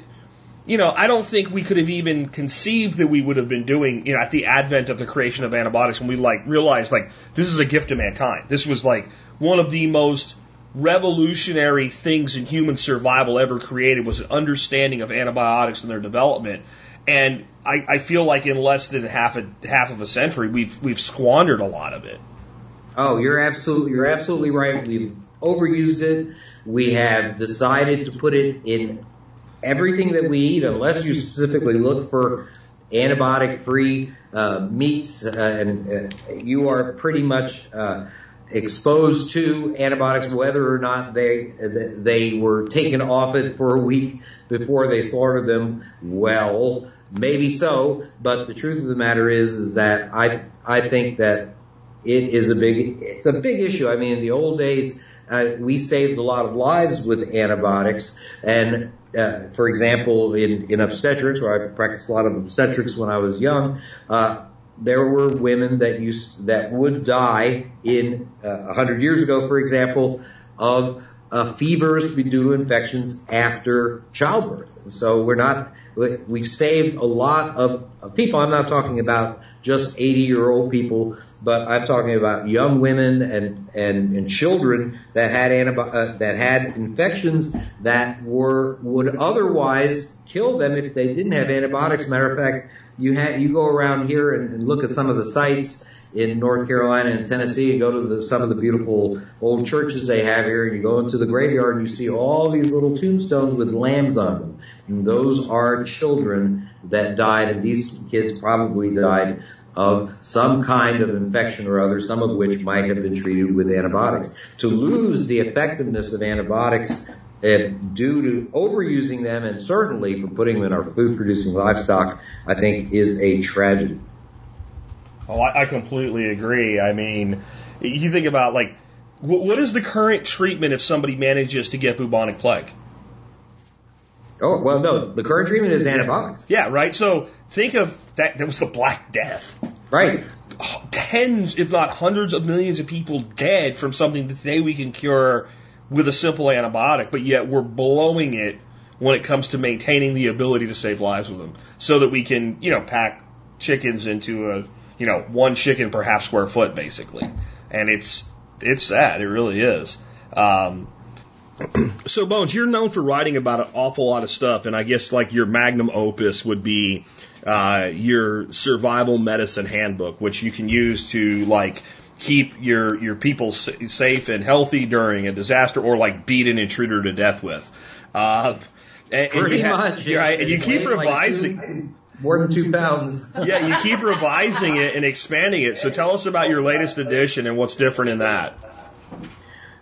you know, I don't think we could have even conceived that we would have been doing, you know, at the advent of the creation of antibiotics when we like realized like this is a gift to mankind. This was like one of the most revolutionary things in human survival ever created was an understanding of antibiotics and their development. And I, I feel like in less than half a half of a century we've we've squandered a lot of it. Oh, you're absolutely you're absolutely right. Overused it. We have decided to put it in everything that we eat, unless you specifically look for antibiotic-free uh, meats, uh, and uh, you are pretty much uh, exposed to antibiotics, whether or not they they were taken off it for a week before they slaughtered them. Well, maybe so, but the truth of the matter is, is that I I think that it is a big it's a big issue. I mean, in the old days, uh, we saved a lot of lives with antibiotics, and uh, for example, in, in obstetrics, where I practiced a lot of obstetrics when I was young, uh, there were women that used that would die in uh, a hundred years ago, for example, of uh, fevers due to infections after childbirth. So we're not we've saved a lot of, of people. I'm not talking about just 80 year old people, but I'm talking about young women and and, and children that had antibi- uh, that had infections that were would otherwise kill them if they didn't have antibiotics. Matter of fact, you have you go around here and, and look at some of the sites in North Carolina and Tennessee and go to the, some of the beautiful old churches they have here and you go into the graveyard and you see all these little tombstones with lambs on them. And those are children that died and these kids probably died of some kind of infection or other, some of which might have been treated with antibiotics. To lose the effectiveness of antibiotics uh, due to overusing them and certainly for putting them in our food producing livestock, I think is a tragedy. Oh, I, completely agree. I mean, you think about like, wh- what is the current treatment if somebody manages to get bubonic plague? Oh, well, no, the current treatment is antibiotics. Yeah, right. So think of that. That was the Black Death. Right. Tens, if not hundreds of millions of people dead from something that today we can cure with a simple antibiotic, but yet we're blowing it when it comes to maintaining the ability to save lives with them so that we can, you know, pack chickens into a, you know, one chicken per half square foot basically. And it's, it's sad. It really is. Um, so Bones, you're known for writing about an awful lot of stuff, and I guess like your magnum opus would be uh, your survival medicine handbook, which you can use to like keep your your people safe and healthy during a disaster, or like beat an intruder to death with. Uh, and, Pretty and you much. Have, right, and you keep revising. Like two, more than two pounds. yeah, you keep revising it and expanding it. So tell us about your latest edition and what's different in that.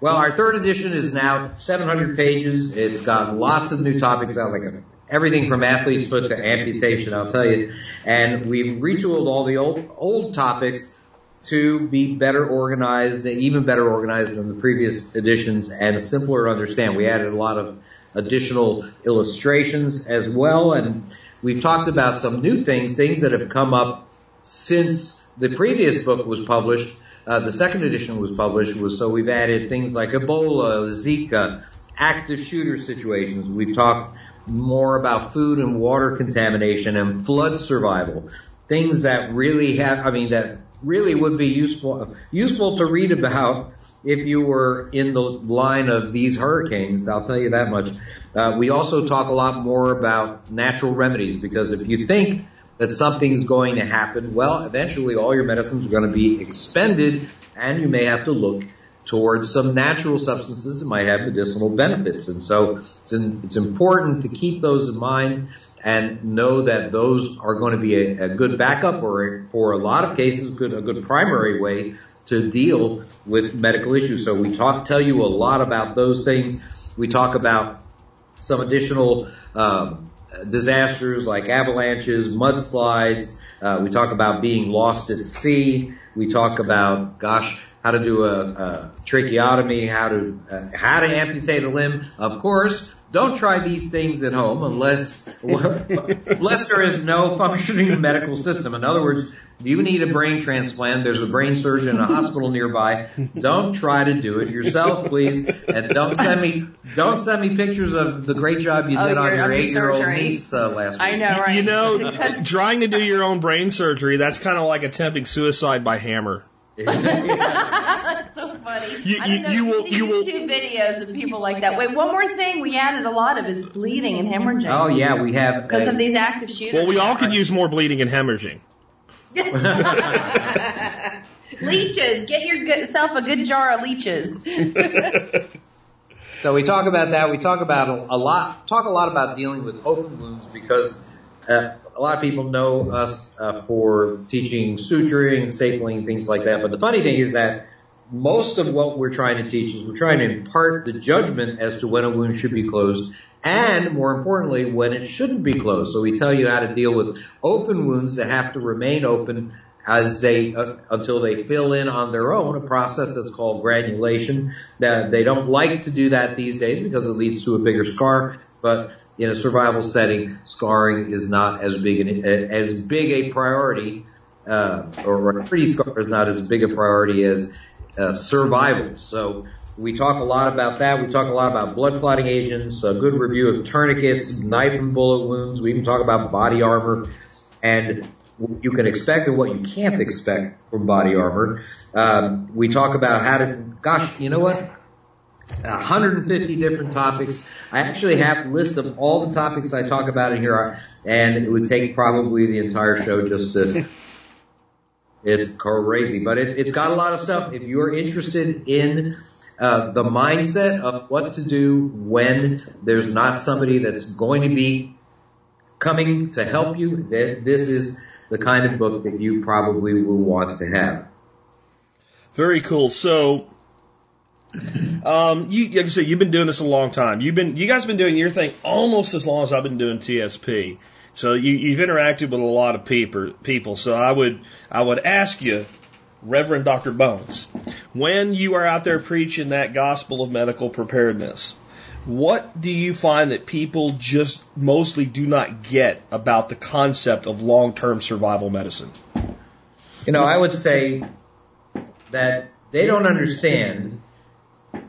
Well, our third edition is now 700 pages. It's got lots of new topics out, like everything from athlete's foot to amputation, I'll tell you. And we've retooled all the old, old topics to be better organized, even better organized than the previous editions and simpler to understand. We added a lot of additional illustrations as well and we've talked about some new things, things that have come up since the previous book was published uh, the second edition was published was so we've added things like Ebola, Zika, active shooter situations. We've talked more about food and water contamination and flood survival. Things that really have, I mean, that really would be useful, useful to read about if you were in the line of these hurricanes. I'll tell you that much. Uh, we also talk a lot more about natural remedies because if you think that something's going to happen, well, eventually all your medicines are going to be expended and you may have to look towards some natural substances that might have medicinal benefits. And so it's, in, it's important to keep those in mind and know that those are going to be a, a good backup or for a lot of cases, good, a good primary way to deal with medical issues. So we talk, tell you a lot about those things. We talk about some additional, um, disasters like avalanches, mudslides. Uh, we talk about being lost at sea. We talk about, gosh, how to do a, a tracheotomy, how to uh, how to amputate a limb. Of course, don't try these things at home unless unless there is no functioning medical system. In other words, you need a brain transplant. There's a brain surgeon in a hospital nearby. Don't try to do it yourself, please. And don't send me don't send me pictures of the great job you oh, did on your eight year old niece uh, last week. I know, right? You know, trying to do your own brain surgery, that's kind of like attempting suicide by hammer. That's so funny. You, you, you will, you will. Two videos of people like that. Wait, one more thing we added a lot of is bleeding and hemorrhaging. Oh yeah, we have because of these active shooters. Well, we all could use more bleeding and hemorrhaging. leeches. Get yourself a good jar of leeches. so we talk about that. We talk about a, a, lot. Talk a lot about dealing with open wounds because uh, a lot of people know us uh, for teaching suturing, stapling, things like that. But the funny thing is that most of what we're trying to teach is we're trying to impart the judgment as to when a wound should be closed and more importantly, when it shouldn't be closed. So we tell you how to deal with open wounds that have to remain open as they uh, until they fill in on their own a process that's called granulation. That they don't like to do that these days because it leads to a bigger scar, but in a survival setting, scarring is not as big an, as big a priority, uh, or pre-scar is not as big a priority as uh, survival. So we talk a lot about that. We talk a lot about blood clotting agents, a good review of tourniquets, knife and bullet wounds. We even talk about body armor and what you can expect and what you can't expect from body armor. Um, we talk about how to, gosh, you know what? 150 different topics. I actually have lists of all the topics I talk about in here, and it would take probably the entire show just to. It's crazy, but it, it's got a lot of stuff. If you're interested in uh, the mindset of what to do when there's not somebody that's going to be coming to help you. This is the kind of book that you probably will want to have. Very cool. So, um, you, like I said, you've been doing this a long time. You've been, you guys have been doing your thing almost as long as I've been doing TSP. So you, you've interacted with a lot of people, people. So I would, I would ask you, Reverend Dr. Bones, when you are out there preaching that gospel of medical preparedness, what do you find that people just mostly do not get about the concept of long term survival medicine? You know, I would say that they don't understand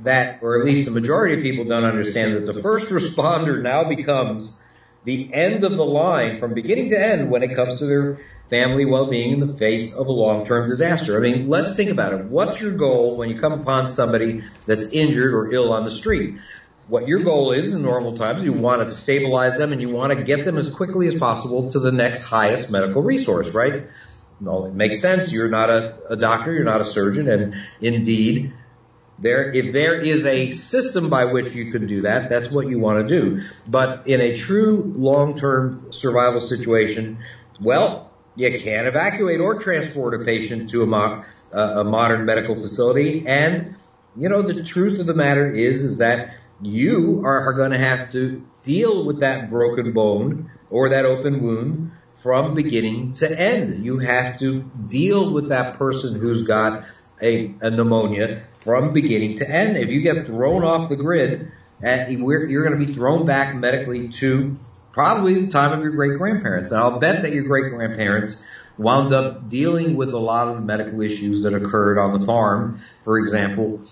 that, or at least the majority of people don't understand that the first responder now becomes the end of the line from beginning to end when it comes to their family well-being in the face of a long-term disaster. I mean, let's think about it. What's your goal when you come upon somebody that's injured or ill on the street? What your goal is in normal times, you want to stabilize them and you want to get them as quickly as possible to the next highest medical resource, right? no, it makes sense. You're not a, a doctor, you're not a surgeon, and indeed, there, if there is a system by which you can do that, that's what you want to do. But in a true long-term survival situation, well, you can't evacuate or transport a patient to a, mo- uh, a modern medical facility. And, you know, the truth of the matter is, is that you are, are going to have to deal with that broken bone or that open wound from beginning to end. You have to deal with that person who's got a, a pneumonia from beginning to end. If you get thrown off the grid, you're going to be thrown back medically to probably the time of your great grandparents. And I'll bet that your great grandparents wound up dealing with a lot of the medical issues that occurred on the farm, for example,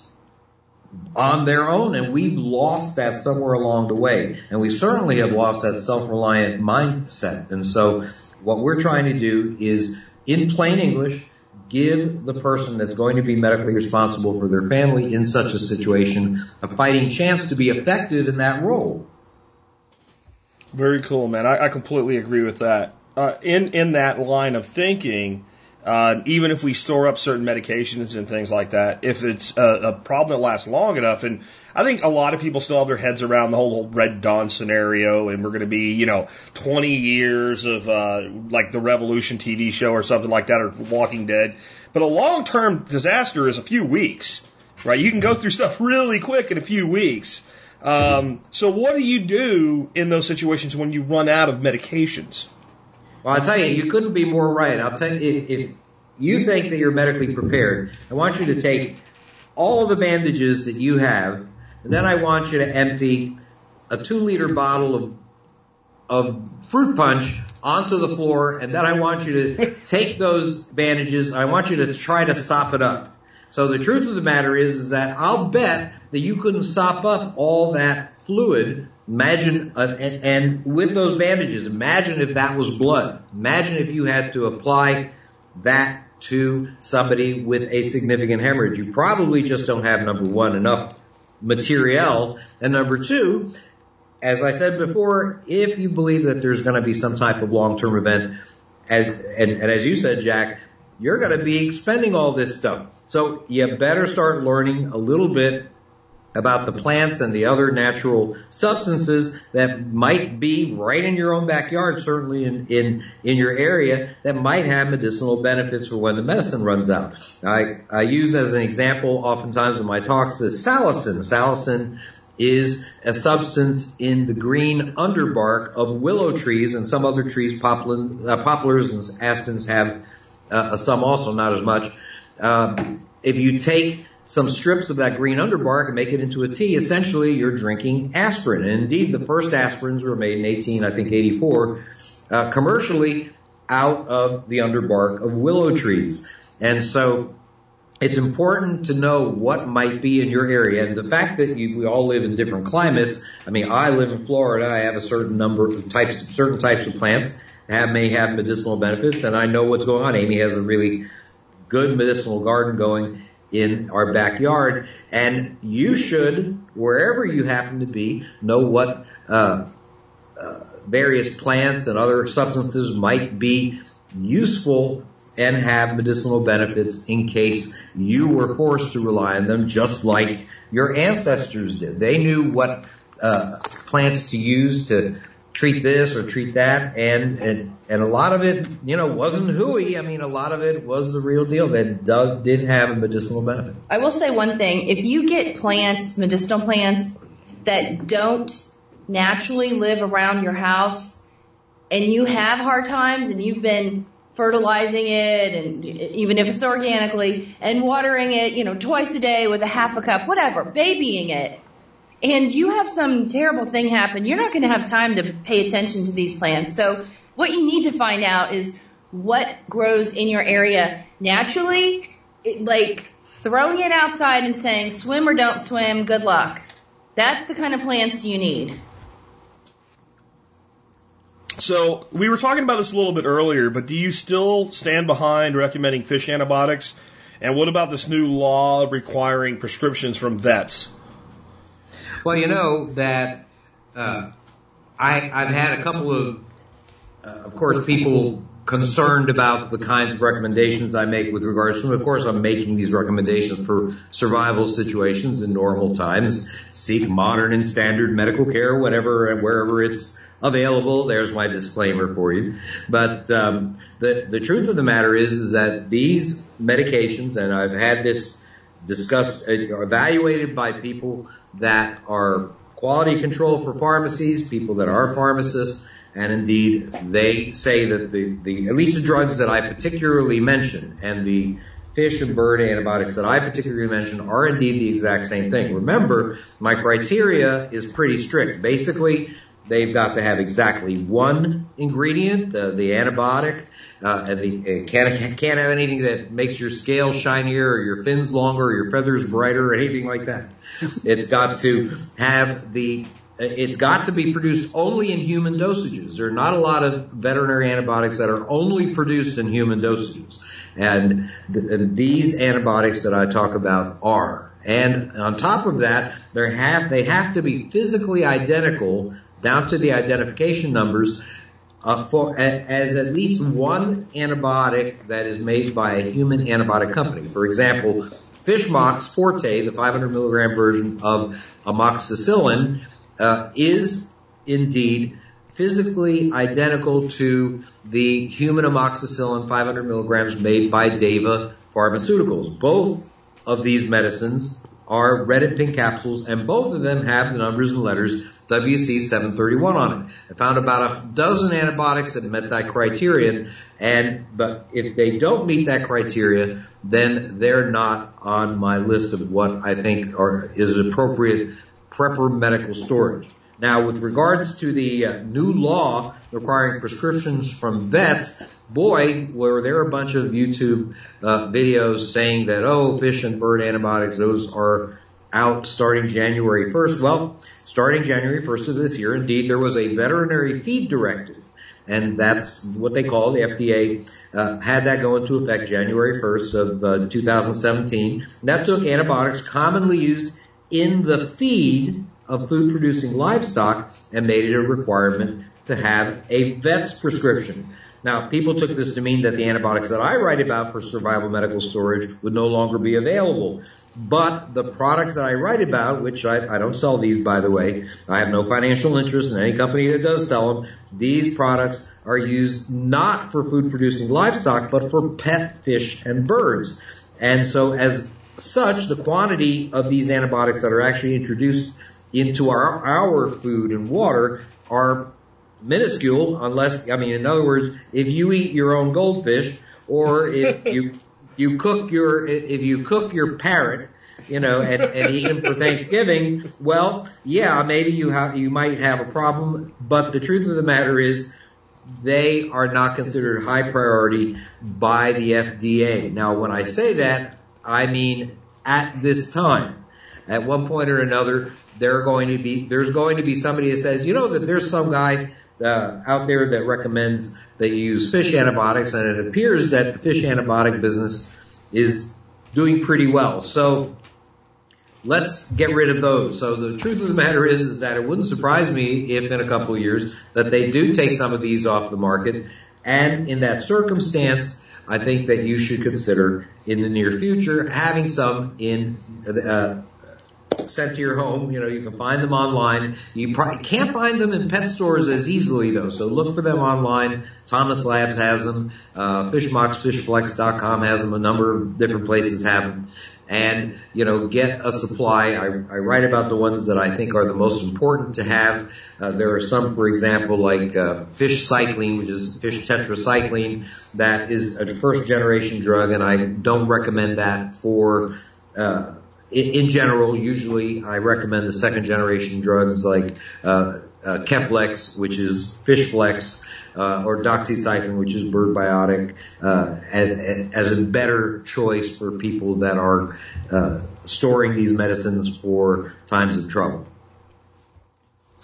on their own. And we've lost that somewhere along the way. And we certainly have lost that self-reliant mindset. And so what we're trying to do is, in plain English, give the person that's going to be medically responsible for their family in such a situation a fighting chance to be effective in that role. Very cool, man. I, I completely agree with that. Uh, in in that line of thinking, uh, even if we store up certain medications and things like that, if it's a, a, problem that lasts long enough, and I think a lot of people still have their heads around the whole Red Dawn scenario, and we're going to be, you know, 20 years of uh, like the Revolution TV show or something like that, or Walking Dead. But a long term disaster is a few weeks, right? You can go through stuff really quick in a few weeks. Um, so, what do you do in those situations when you run out of medications? Well, I'll tell you, you couldn't be more right. I'll tell you, if, if you think that you're medically prepared, I want you to take all the bandages that you have, and then I want you to empty a two liter bottle of, of fruit punch onto the floor, and then I want you to take those bandages, I want you to try to sop it up. So the truth of the matter is, is that I'll bet that you couldn't sop up all that fluid Imagine, uh, and, and with those bandages, imagine if that was blood. Imagine if you had to apply that to somebody with a significant hemorrhage. You probably just don't have number one enough material, and number two, as I said before, if you believe that there's going to be some type of long-term event, as and, and as you said, Jack, you're going to be expending all this stuff. So you better start learning a little bit about the plants and the other natural substances that might be right in your own backyard, certainly in, in, in your area, that might have medicinal benefits for when the medicine runs out. I, I use as an example oftentimes in my talks the salicin. Salicin is a substance in the green underbark of willow trees and some other trees, poplin, uh, poplars and aspens have uh, some also, not as much. Uh, if you take some strips of that green underbark and make it into a tea, essentially you're drinking aspirin. And indeed, the first aspirins were made in 18, I think 84, uh, commercially out of the underbark of willow trees. And so it's important to know what might be in your area. And the fact that you, we all live in different climates, I mean, I live in Florida, I have a certain number of types, certain types of plants have, may have medicinal benefits, and I know what's going on. Amy has a really good medicinal garden going in our backyard. And you should, wherever you happen to be, know what uh, uh, various plants and other substances might be useful and have medicinal benefits in case you were forced to rely on them, just like your ancestors did. They knew what uh, plants to use to treat this or treat that, and and and a lot of it, you know, wasn't hooey. I mean, a lot of it was the real deal. That Doug did have a medicinal benefit. I will say one thing: if you get plants, medicinal plants that don't naturally live around your house, and you have hard times, and you've been fertilizing it and even if it's organically and watering it, you know, twice a day with a half a cup, whatever, babying it and you have some terrible thing happen, you're not going to have time to pay attention to these plants. So what you need to find out is what grows in your area naturally, it, like throwing it outside and saying swim or don't swim, good luck. That's the kind of plants you need. So we were talking about this a little bit earlier, but do you still stand behind recommending fish antibiotics? And what about this new law requiring prescriptions from vets? Well, you know that uh, I, I've had a couple of, uh, of course, people concerned about the kinds of recommendations I make with regards to, of course, I'm making these recommendations for survival situations in normal times. Seek modern and standard medical care, whatever and wherever it's available. There's my disclaimer for you. But um, the the truth of the matter is, is that these medications, and I've had this discussed, uh, evaluated by people that are quality control for pharmacies, people that are pharmacists, and indeed they say that the, the at least the drugs that I particularly mentioned and the fish and bird antibiotics that I particularly mentioned are indeed the exact same thing. Remember, my criteria is pretty strict. Basically, they've got to have exactly one ingredient, uh, the antibiotic, uh, and it can't, can't have anything that makes your scales shinier or your fins longer or your feathers brighter or anything like that. It's got to have the it's got to be produced only in human dosages. There are not a lot of veterinary antibiotics that are only produced in human dosages. And, th- these antibiotics that I talk about are. And on top of that, they have, they have to be physically identical down to the identification numbers uh, for as at least one antibiotic that is made by a human antibiotic company. For example, Fishmox Forte, the 500 milligram version of amoxicillin, uh, is indeed physically identical to the human amoxicillin 500 milligrams made by Teva Pharmaceuticals. Both of these medicines are red and pink capsules, and both of them have the numbers and letters WC731 on it. I found about a dozen antibiotics that met that criterion, and but if they don't meet that criteria, then they're not on my list of what I think are is appropriate prepper medical storage. Now, with regards to the uh, new law requiring prescriptions from vets, boy, were there a bunch of YouTube uh, videos saying that, oh, fish and bird antibiotics, those are out starting January 1st. Well, starting January 1st of this year, indeed, there was a veterinary feed directive. And that's what they call the FDA uh, had that go into effect January 1st of uh, 2017. And that took antibiotics commonly used in the feed of food producing livestock and made it a requirement to have a vet's prescription. Now, people took this to mean that the antibiotics that I write about for survival medical storage would no longer be available. But the products that I write about, which I, I don't sell these by the way, I have no financial interest in any company that does sell them. These products are used not for food producing livestock, but for pet fish and birds. And so as such, the quantity of these antibiotics that are actually introduced into our, our food and water are minuscule unless, I mean, in other words, if you eat your own goldfish or if you, you cook your, if you cook your parrot, you know, and, and eat them for Thanksgiving, well, yeah, maybe you have, you might have a problem, but the truth of the matter is they are not considered high priority by the FDA. Now, when I say that, I mean at this time. At one point or another, there are going to be there's going to be somebody that says, you know, that there's some guy uh, out there that recommends that you use fish antibiotics, and it appears that the fish antibiotic business is doing pretty well. So let's get rid of those. So the truth of the matter is, is that it wouldn't surprise me if in a couple of years that they do take some of these off the market. And in that circumstance, I think that you should consider in the near future having some in uh, sent to your home. You know, you can find them online. You probably can't find them in pet stores as easily though, so look for them online. Thomas Labs has them. Uh, FishmoxFishFlex.com has them. A number of different places have them. And, you know, get a supply. I, I write about the ones that I think are the most important to have. Uh, there are some, for example, like uh, fish cycline, which is fish tetracycline, that is a first generation drug, and I don't recommend that for uh, in, general, usually I recommend the second generation drugs like uh, uh, Keflex, which is Fishflex, uh, or doxycycline, which is bird biotic, uh, as, as, a better choice for people that are uh, storing these medicines for times of trouble.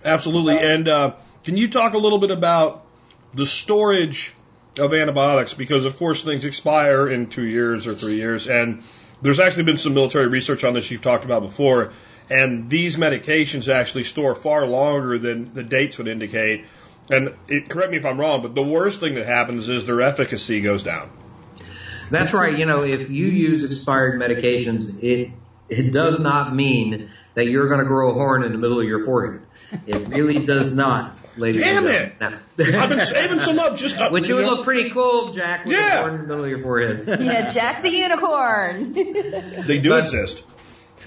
Absolutely. And uh, can you talk a little bit about the storage of antibiotics? Because, of course, things expire in two years or three years. And there's actually been some military research on this you've talked about before. And these medications actually store far longer than the dates would indicate. And it, correct me if I'm wrong, but the worst thing that happens is their efficacy goes down. That's right. You know, if you use expired medications, it it does not mean that you're going to grow a horn in the middle of your forehead. It really does not, ladies Damn and it! gentlemen. I've been saving some up just up. Which you would know. look pretty cool, Jack, with Yeah. a horn in the middle of your forehead. Yeah, Jack the Unicorn. They do But- exist.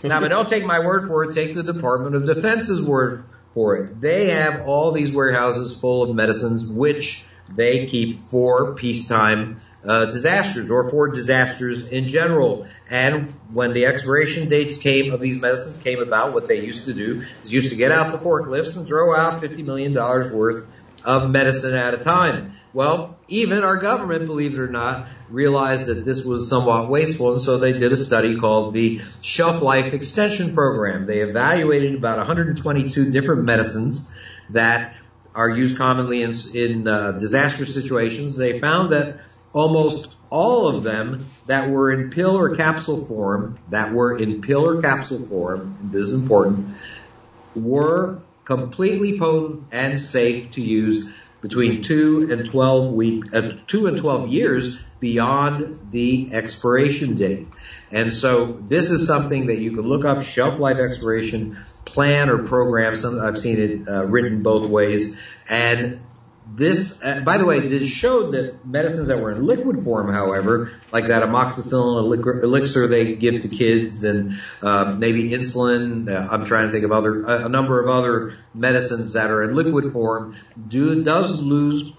now, but don't take my word for it. Take the Department of Defense's word for it. They have all these warehouses full of medicines, which they keep for peacetime uh, disasters or for disasters in general. And when the expiration dates came of these medicines came about, what they used to do is used to get out the forklifts and throw out fifty million dollars worth of medicine at a time. Well, even our government, believe it or not, realized that this was somewhat wasteful, and so they did a study called the Shelf Life Extension Program. They evaluated about 122 different medicines that are used commonly in, in uh, disaster situations. They found that almost all of them that were in pill or capsule form, that were in pill or capsule form, this is important, were completely potent and safe to use between two and 12 week, uh, two and 12 years beyond the expiration date. And so this is something that you can look up shelf life expiration plan or program. Some, I've seen it uh, written both ways. And this, uh, by the way, this showed that medicines that were in liquid form, however, like that amoxicillin elixir they give to kids, and uh, maybe insulin. Uh, I'm trying to think of other a number of other medicines that are in liquid form. Do does lose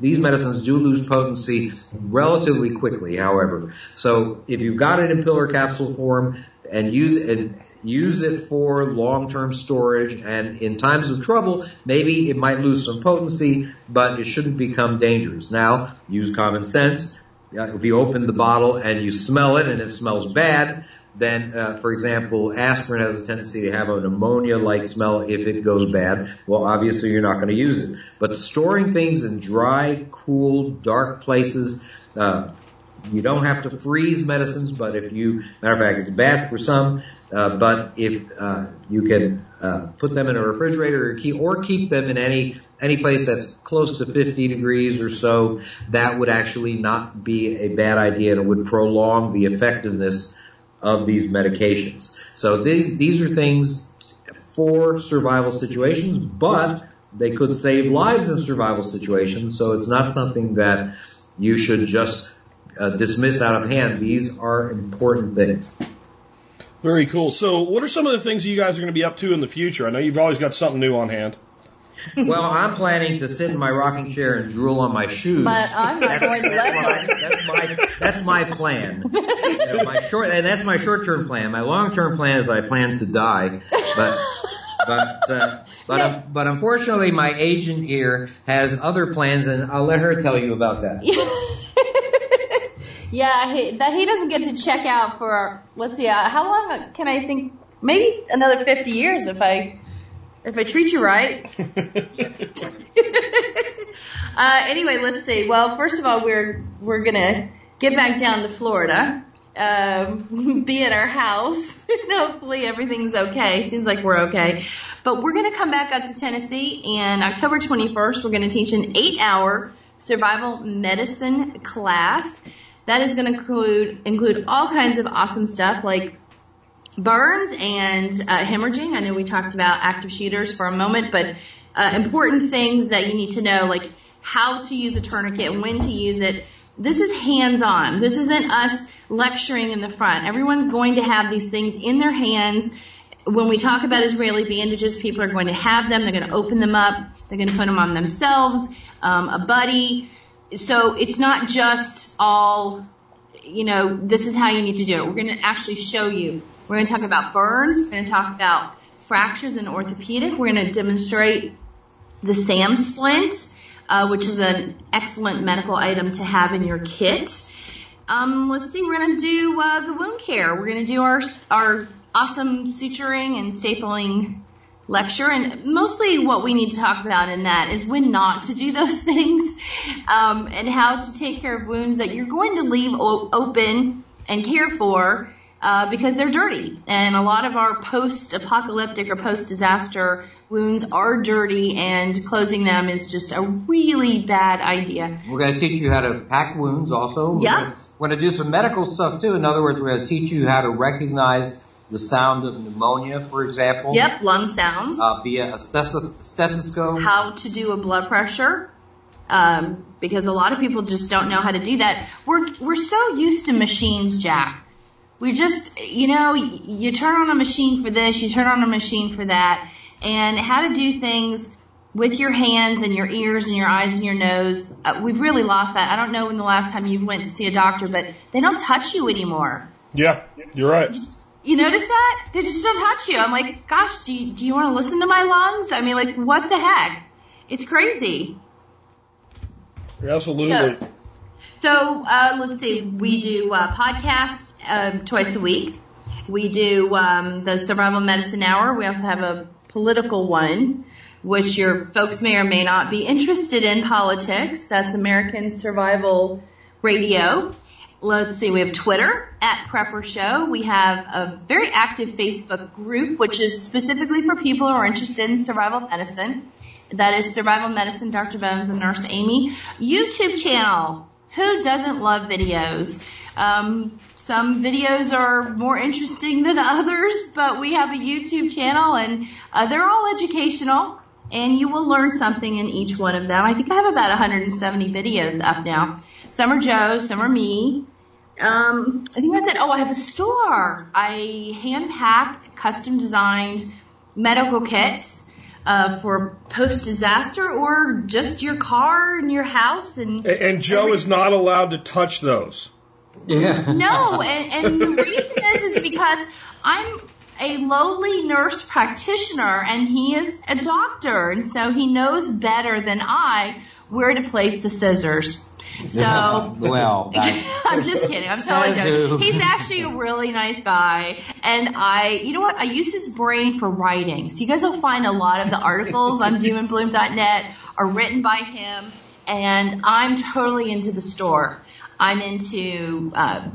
these medicines do lose potency relatively quickly, however. So if you've got it in pill or capsule form and use and use it for long-term storage and in times of trouble, maybe it might lose some potency, but it shouldn't become dangerous. Now, use common sense. If you open the bottle and you smell it and it smells bad, then, uh, for example, aspirin has a tendency to have an ammonia-like smell if it goes bad. Well, obviously you're not going to use it. But storing things in dry, cool, dark places, uh, you don't have to freeze medicines, but if you, matter of fact, it's bad for some, uh, but if uh, you can uh, put them in a refrigerator or keep, or keep them in any any place that's close to 50 degrees or so, that would actually not be a bad idea and it would prolong the effectiveness of these medications. So these these are things for survival situations, but they could save lives in survival situations. So it's not something that you should just uh, dismiss out of hand. These are important things. Very cool. So, what are some of the things you guys are going to be up to in the future? I know you've always got something new on hand. Well, I'm planning to sit in my rocking chair and drool on my shoes. But I'm not going to let my, that's my that's my plan. You know, my short and that's my short term plan. My long term plan is I plan to die, but but uh, but um, but unfortunately, my agent here has other plans, and I'll let her tell you about that. yeah, he, that he doesn't get to check out for let's see, uh, how long can I think? Maybe another 50 years if I if I treat you right. uh, anyway, let's see. Well, first of all, we're we're gonna get back down to Florida, um, be at our house. Hopefully, everything's okay. Seems like we're okay. But we're gonna come back up to Tennessee, and October 21st, we're gonna teach an eight-hour survival medicine class. That is going to include include all kinds of awesome stuff like burns and uh, hemorrhaging. I know we talked about active shooters for a moment, but uh, important things that you need to know, like how to use a tourniquet, and when to use it. This is hands-on. This isn't us lecturing in the front. Everyone's going to have these things in their hands. When we talk about Israeli bandages, people are going to have them. They're going to open them up. They're going to put them on themselves, um, a buddy. So it's not just all, you know, this is how you need to do it. We're going to actually show you. We're going to talk about burns. We're going to talk about fractures in orthopedic. We're going to demonstrate the SAM splint, uh, which is an excellent medical item to have in your kit. Um, let's see, we're going to do uh, the wound care. We're going to do our our awesome suturing and stapling lecture, and mostly what we need to talk about in that is when not to do those things, um, and how to take care of wounds that you're going to leave o- open and care for uh, because they're dirty. And a lot of our post-apocalyptic or post-disaster wounds are dirty and closing them is just a really bad idea. We're going to teach you how to pack wounds also. Gonna- We're going to do some medical stuff too. In other words, we're going to teach you how to recognize the sound of pneumonia, for example. Yep, lung sounds. Uh, via a stethoscope. how to do a blood pressure um, because a lot of people just don't know how to do that. We're we're so used to machines, Jack. We just you know you turn on a machine for this, you turn on a machine for that, and how to do things with your hands and your ears and your eyes and your nose. Uh, we've really lost that. I don't know when the last time you went to see a doctor, but they don't touch you anymore. Yeah, you're right. You notice that? They just don't touch you. I'm like, gosh, do you, do you want to listen to my lungs? I mean, like, what the heck? It's crazy. Absolutely. So, so uh, let's see. We do uh, podcast um, twice a week. We do um, the Survival Medicine Hour. We also have a political one, which your folks may or may not be interested in politics. That's American Survival Radio. Let's see, we have Twitter at Prepper Show. We have a very active Facebook group, which is specifically for people who are interested in survival medicine. That is Survival Medicine, Dr. Bones and Nurse Amy. YouTube channel. Who doesn't love videos? Um, some videos are more interesting than others, but we have a YouTube channel and uh, they're all educational and you will learn something in each one of them. I think I have about 170 videos up now. Some are Joe's, some are me. Um, I think that's it. Oh, I have a store. I hand pack custom designed medical kits uh, for post disaster or just your car and your house and And, and Joe is not allowed to touch those. Yeah. no, and, and the reason is is because I'm a lowly nurse practitioner and he is a doctor, and so he knows better than I where to place the scissors. So well, I'm just kidding. I'm totally joking. He's actually a really nice guy, and I, you know what? I use his brain for writing. So you guys will find a lot of the articles on doomandbloom.net are written by him, and I'm totally into the store. I'm into uh,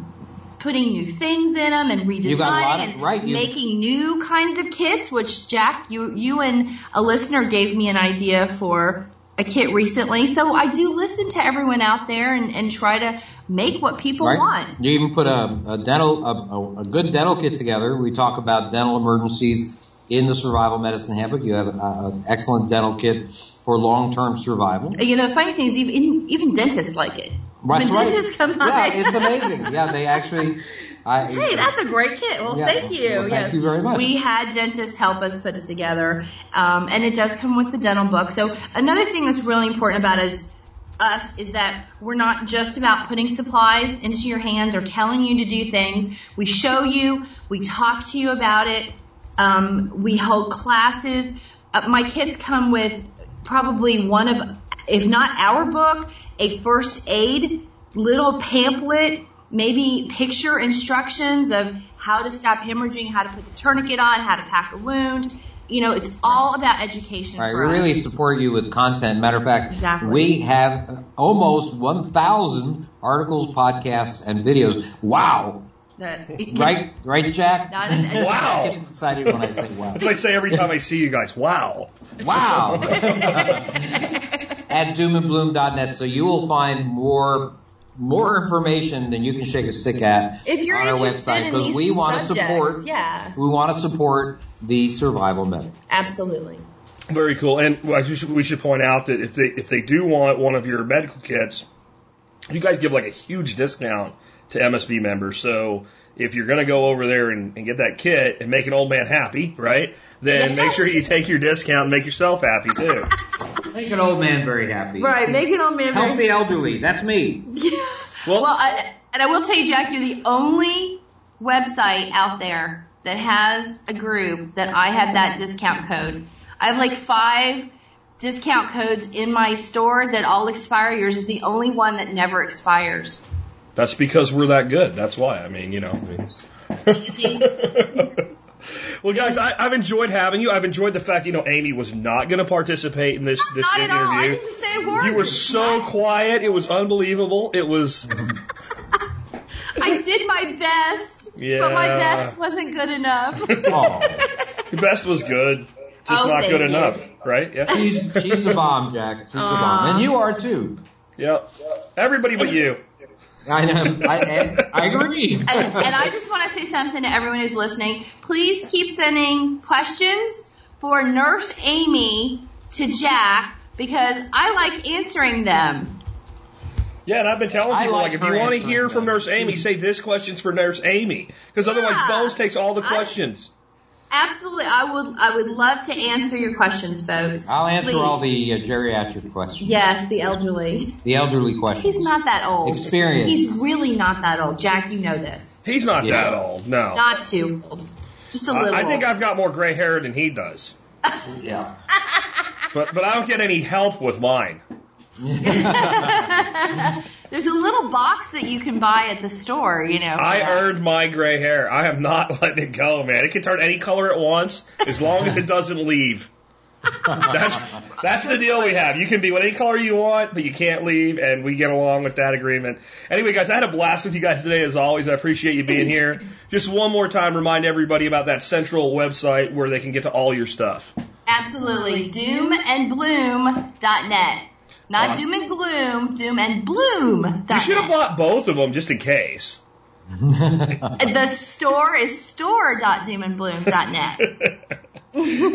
putting new things in them and You got a lot redesigning of- and right, making new kinds of kits. Which Jack, you you and a listener gave me an idea for a kit recently. So I do listen to everyone out there and, and try to make what people right? want. You even put a, a dental, a, a, good dental kit together. We talk about dental emergencies in the survival medicine handbook. You have an excellent dental kit for long-term survival. You know, the funny thing is, even even dentists like it. Right, when right. dentists come Yeah, by, it's amazing. Yeah, they actually. I, Hey, that's a great kit. Well, Yeah. thank you. Well, thank Yes. you very much. We had dentists help us put it together, um, and it does come with the dental book. So another thing that's really important about us, us is that we're not just about putting supplies into your hands or telling you to do things. We show you, we talk to you about it. Um, we hold classes. Uh, my kids come with probably one of, if not our book, a first aid little pamphlet, maybe picture instructions of how to stop hemorrhaging, how to put the tourniquet on, how to pack a wound. You know, it's all about education Right, for we us. really support you with content. Matter of fact, Exactly. we have uh, almost 1,000 articles, podcasts, and videos. Wow! That- Right, right, Jack? An- Wow. I get excited when I say wow. That's what I say every time I see you guys. Wow. Wow! At doomandbloom.net, so you will find more more information than you can shake a stick at If you're on our website because we want to support yeah, we want to support the survival method. absolutely. Very cool. And we should, we should point out that if they if they do want one of your medical kits, you guys give like a huge discount to MSB members. So if you're going to go over there and, and get that kit and make an old man happy, right? Then Yes. make sure you take your discount and make yourself happy too. Make an old man very happy. Right, make it on me. Help the elderly. That's me. Well, Well, I, and I will tell you, Jack, you're the only website out there that has a group that I have that discount code. I have like five discount codes in my store that all expire. Yours is the only one that never expires. that's because we're that good. That's why. I mean, you know. Easy. well, guys, I, I've enjoyed having you. I've enjoyed the fact, you know, Amy was not going to participate in this this Not at all. I interview. didn't say a word. You were so quiet. It was unbelievable. It was. I did my best, but my best wasn't good enough. Oh. Your best was good. just Oh, not good you. enough, right? Yeah. She's she's a bomb, Jack. She's a bomb, and you are too. Yep. Everybody but you. I know. I, I, I agree. And, and I just want to say something to everyone who's listening. Please keep sending questions for Nurse Amy to Jack because I like answering them. Yeah, and I've been telling people, like, like if you want to answering hear from them. Nurse Amy, say this question's for Nurse Amy. Because otherwise, Yeah. Bones takes all the I- questions. Absolutely, I would. I would love to answer your questions, folks. I'll answer Please. all the uh, geriatric questions, Yes, the elderly. the elderly questions. He's not that old. Experience. He's really not that old. Jack, you know this. He's not Yeah. that old, no. Not too old. Just a little. I, I think old. I've got more gray hair than he does. Yeah. But but I don't get any help with mine. There's a little box that you can buy at the store, you know. I that. earned my gray hair. I am not letting it go, man. It can turn any color at once as long as it doesn't leave. That's that's the deal we have. You can be what any color you want, but you can't leave, and we get along with that agreement. Anyway, guys, I had a blast with you guys today as always. I appreciate you being here. Just one more time, remind everybody about that central website where they can get to all your stuff. Absolutely. Doomandbloom.net. Not Awesome. doom and gloom, doom and bloom. You should have bought both of them just in case. The store is store.doomandbloom.net. Again,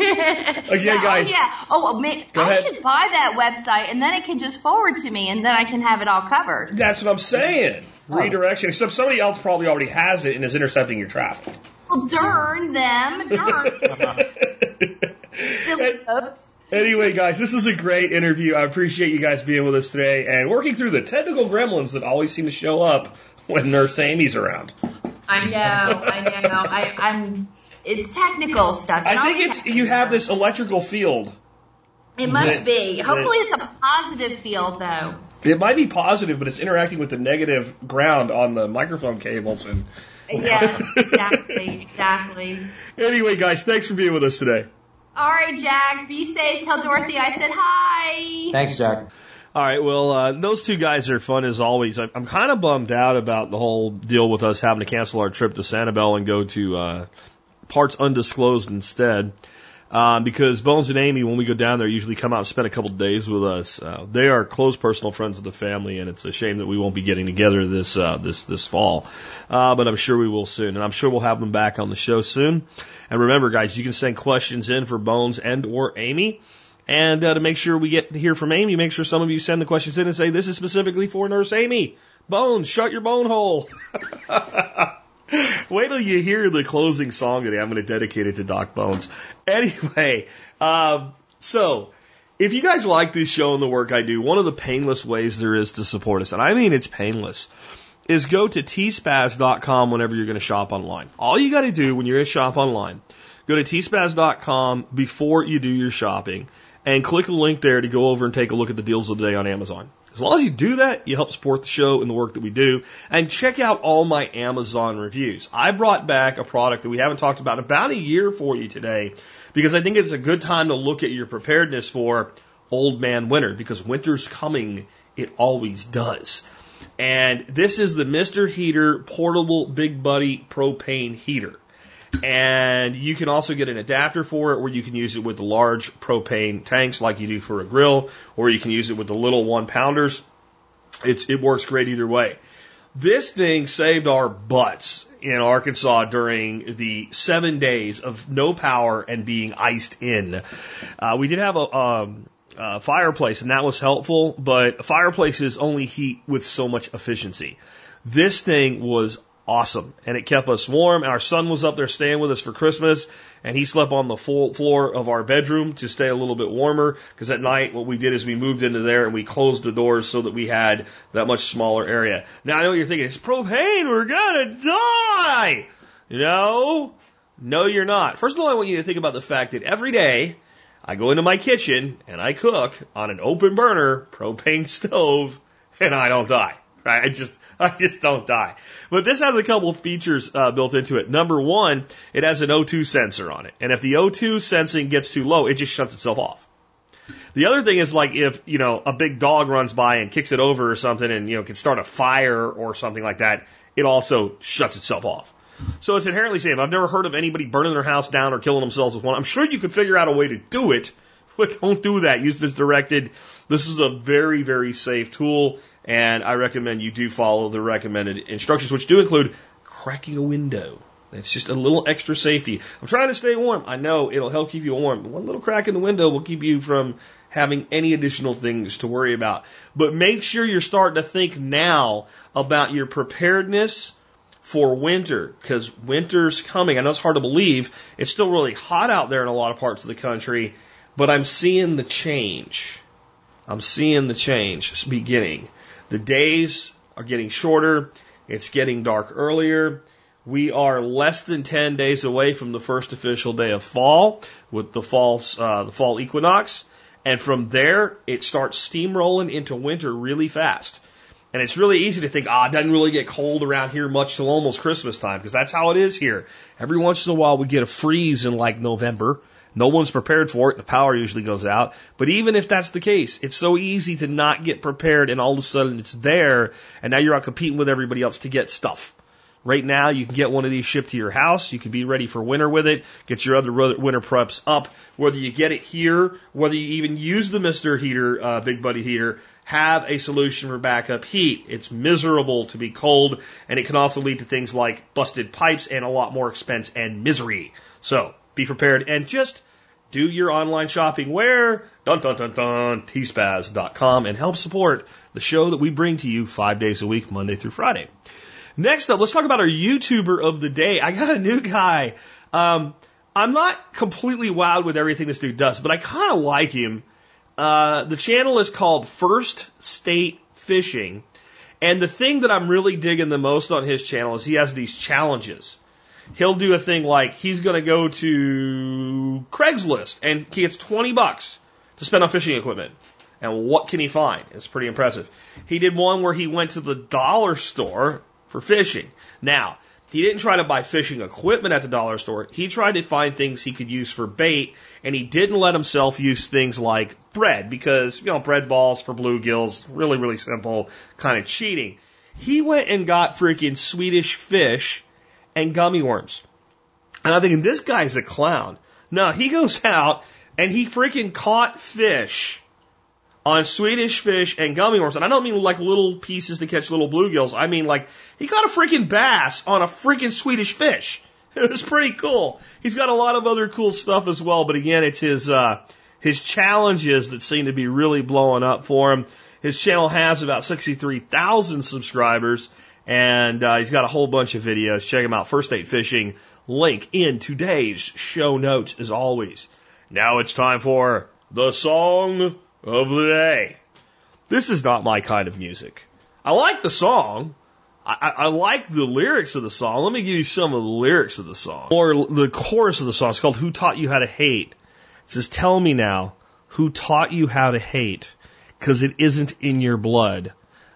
yeah, guys. Oh, yeah. Oh, oh man, I ahead. should buy that website and then it can just forward to me and then I can have it all covered. That's what I'm saying. Oh. Redirection. Except somebody else probably already has it and is intercepting your traffic. Well, darn them. Darn. Silly folks. Anyway, guys, this is a great interview. I appreciate you guys being with us today and working through the technical gremlins that always seem to show up when Nurse Amy's around. I know, I know. I, I'm. It's technical stuff. I think it's you have this electrical field. It must that- be. that- Hopefully, it's a positive field, though. It might be positive, but it's interacting with the negative ground on the microphone cables. And Yes, exactly, exactly. anyway, guys, thanks for being with us today. All right, Jack. Be safe. Tell Dorothy I said hi. Thanks, Jack. All right. Well, uh, those two guys are fun as always. I'm, I'm kind of bummed out about the whole deal with us having to cancel our trip to Sanibel and go to uh, parts undisclosed instead. Um, because Bones and Amy, when we go down there, usually come out and spend a couple of days with us. Uh, they are close personal friends of the family, and it's a shame that we won't be getting together this uh, this this fall. Uh, but I'm sure we will soon, and I'm sure we'll have them back on the show soon. And remember, guys, you can send questions in for Bones and or Amy. And uh, to make sure we get to hear from Amy, make sure some of you send the questions in and say, this is specifically for Nurse Amy. Bones, shut your bone hole. Wait till you hear the closing song today. I'm going to dedicate it to Doc Bones. Anyway, um, so if you guys like this show and the work I do, one of the painless ways there is to support us, and I mean it's painless, is go to tspaz.com whenever you're going to shop online. All you got to do when you're going to shop online, go to tspaz.com before you do your shopping and click the link there to go over and take a look at the deals of the day on Amazon. As long as you do that, you help support the show and the work that we do. And check out all my Amazon reviews. I brought back a product that we haven't talked about in about a year for you today because I think it's a good time to look at your preparedness for old man winter because winter's coming. It always does. And this is the Mr. Heater Portable Big Buddy Propane Heater. And you can also get an adapter for it where you can use it with the large propane tanks like you do for a grill, or you can use it with the little one pounders. It's, it works great either way. This thing saved our butts in Arkansas during the seven days of no power and being iced in. Uh, we did have a, um, a fireplace and that was helpful, but fireplaces only heat with so much efficiency. This thing was awesome and it kept us warm. Our son was up there staying with us for Christmas and he slept on the full floor of our bedroom to stay a little bit warmer because at night what we did is we moved into there and we closed the doors so that we had that much smaller area. Now I know what you're thinking, it's propane, we're gonna die! No, no you're not. First of all, I want you to think about the fact that every day I go into my kitchen and I cook on an open burner propane stove and I don't die. Right? I just, I just don't die. But this has a couple of features uh, built into it. Number one, it has an O2 sensor on it. And if the O2 sensing gets too low, it just shuts itself off. The other thing is like if, you know, a big dog runs by and kicks it over or something and, you know, can start a fire or something like that, it also shuts itself off. So it's inherently safe. I've never heard of anybody burning their house down or killing themselves with one. I'm sure you could figure out a way to do it, but don't do that. Use this directed. This is a very, very safe tool, and I recommend you do follow the recommended instructions, which do include cracking a window. It's just a little extra safety. I'm trying to stay warm. I know it'll help keep you warm. One little crack in the window will keep you from having any additional things to worry about. But make sure you're starting to think now about your preparedness for winter because winter's coming. I know it's hard to believe. It's still really hot out there in a lot of parts of the country, but I'm seeing the change. I'm seeing the change beginning. The days are getting shorter. It's getting dark earlier. We are less than 10 days away from the first official day of fall with the fall, uh, the fall equinox. And from there, it starts steamrolling into winter really fast. And it's really easy to think, ah, it doesn't really get cold around here much till almost Christmas time, because that's how it is here. Every once in a while we get a freeze in like November. No one's prepared for it. The power usually goes out. But even if that's the case, it's so easy to not get prepared and all of a sudden it's there and now you're out competing with everybody else to get stuff. Right now, you can get one of these shipped to your house. You can be ready for winter with it. Get your other winter preps up. Whether you get it here, whether you even use the Mister Heater, uh, Big Buddy Heater, have a solution for backup heat. It's miserable to be cold, and it can also lead to things like busted pipes and a lot more expense and misery. So be prepared and just do your online shopping where dun dun dun dun tspaz.com and help support the show that we bring to you five days a week, Monday through Friday. Next up, let's talk about our YouTuber of the day. I got a new guy. Um, I'm not completely wowed with everything this dude does, but I kind of like him. Uh, the channel is called First State Fishing. And the thing that I'm really digging the most on his channel is he has these challenges. He'll do a thing like he's going to go to Craigslist and he gets 20 bucks to spend on fishing equipment. And what can he find? It's pretty impressive. He did one where he went to the dollar store for fishing. Now, he didn't try to buy fishing equipment at the dollar store. He tried to find things he could use for bait, and he didn't let himself use things like bread because, you know, bread balls for bluegills, really, really simple, kind of cheating. He went and got freaking Swedish fish and gummy worms. And I'm thinking, this guy's a clown. No, he goes out and he freaking caught fish on Swedish fish and gummy worms. And I don't mean like little pieces to catch little bluegills. I mean like he caught a freaking bass on a freaking Swedish fish. It was pretty cool. He's got a lot of other cool stuff as well, but again, it's his uh, his challenges that seem to be really blowing up for him. His channel has about 63,000 subscribers, and uh, he's got a whole bunch of videos. Check him out. First State Fishing. Link in today's show notes, as always. Now it's time for the song of the day. This is not my kind of music. I like the song. I, I, I like the lyrics of the song. Let me give you some of the lyrics of the song. Or the chorus of the song. It's called Who Taught You How to Hate. It says, Tell me now, who taught you how to hate? Because it isn't in your blood,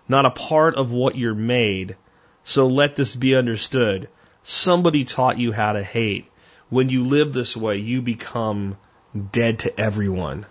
not a part of what you're made. So let this be understood. Somebody taught you how to hate. When you live this way, you become dead to everyone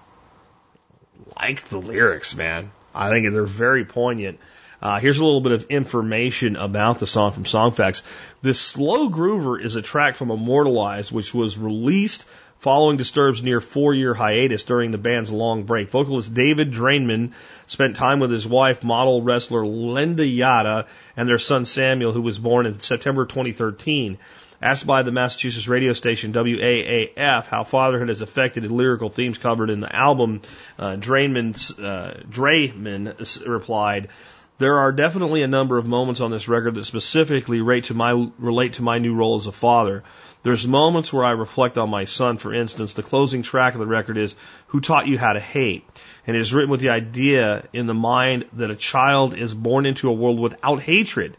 like the lyrics, man. I think they're very poignant. Uh, here's a little bit of information about the song from Songfacts. This slow groover is a track from Immortalized, which was released following Disturbed's near four year hiatus during the band's long break. Vocalist David Drainman spent time with his wife, model wrestler Linda Yada, and their son Samuel, who was born in September 2013. Asked by the Massachusetts radio station WAAF how fatherhood has affected his lyrical themes covered in the album, uh, Drainman, uh, Draiman replied, there are definitely a number of moments on this record that specifically relate to my relate to my new role as a father. There's moments where I reflect on my son. For instance, the closing track of the record is "Who Taught You How to Hate," and it is written with the idea in the mind that a child is born into a world without hatred,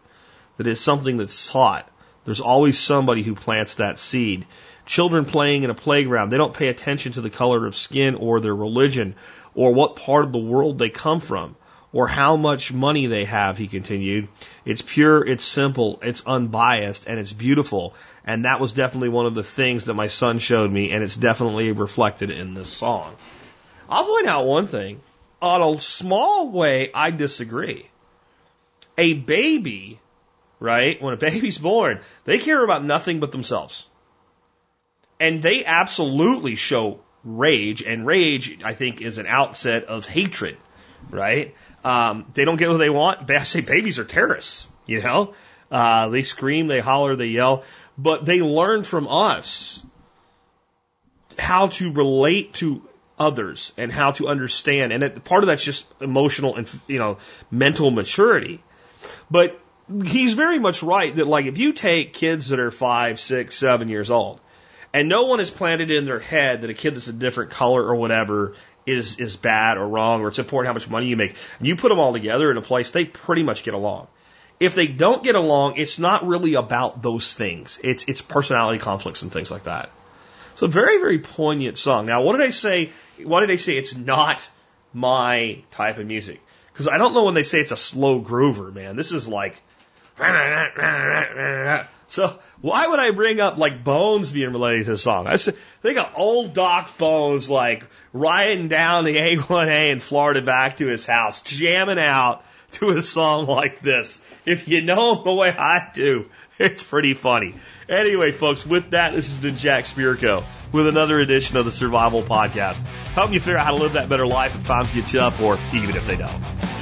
that is something that's taught. There's always somebody who plants that seed. Children playing in a playground, they don't pay attention to the color of skin or their religion or what part of the world they come from or how much money they have, he continued. It's pure, it's simple, it's unbiased, and it's beautiful. And that was definitely one of the things that my son showed me, and it's definitely reflected in this song. I'll point out one thing. On a small way, I disagree. A baby right? When a baby's born, they care about nothing but themselves. And they absolutely show rage, and rage, I think, is an outset of hatred, right? Um, they don't get what they want. I say babies are terrorists, you know? Uh, they scream, they holler, they yell, but they learn from us how to relate to others and how to understand. And it, part of that's just emotional and, you know, mental maturity. But he's very much right that like if you take kids that are five, six, seven years old and no one has planted in their head that a kid that's a different color or whatever is, is bad or wrong or it's important how much money you make. And you put them all together in a place, they pretty much get along. If they don't get along, it's not really about those things. It's, it's personality conflicts and things like that. So very, very poignant song. Now, what did I say? Why did I say it's not my type of music? Because I don't know when they say it's a slow groover, man. This is like. So why would I bring up like Bones being related to the song? I think of old Doc Bones like riding down the A1A in Florida back to his house, jamming out to a song like this. If you know him the way I do, it's pretty funny. Anyway, folks, with that, this has been Jack Spirko with another edition of the Survival Podcast. Helping you figure out how to live that better life if times get tough or even if they don't.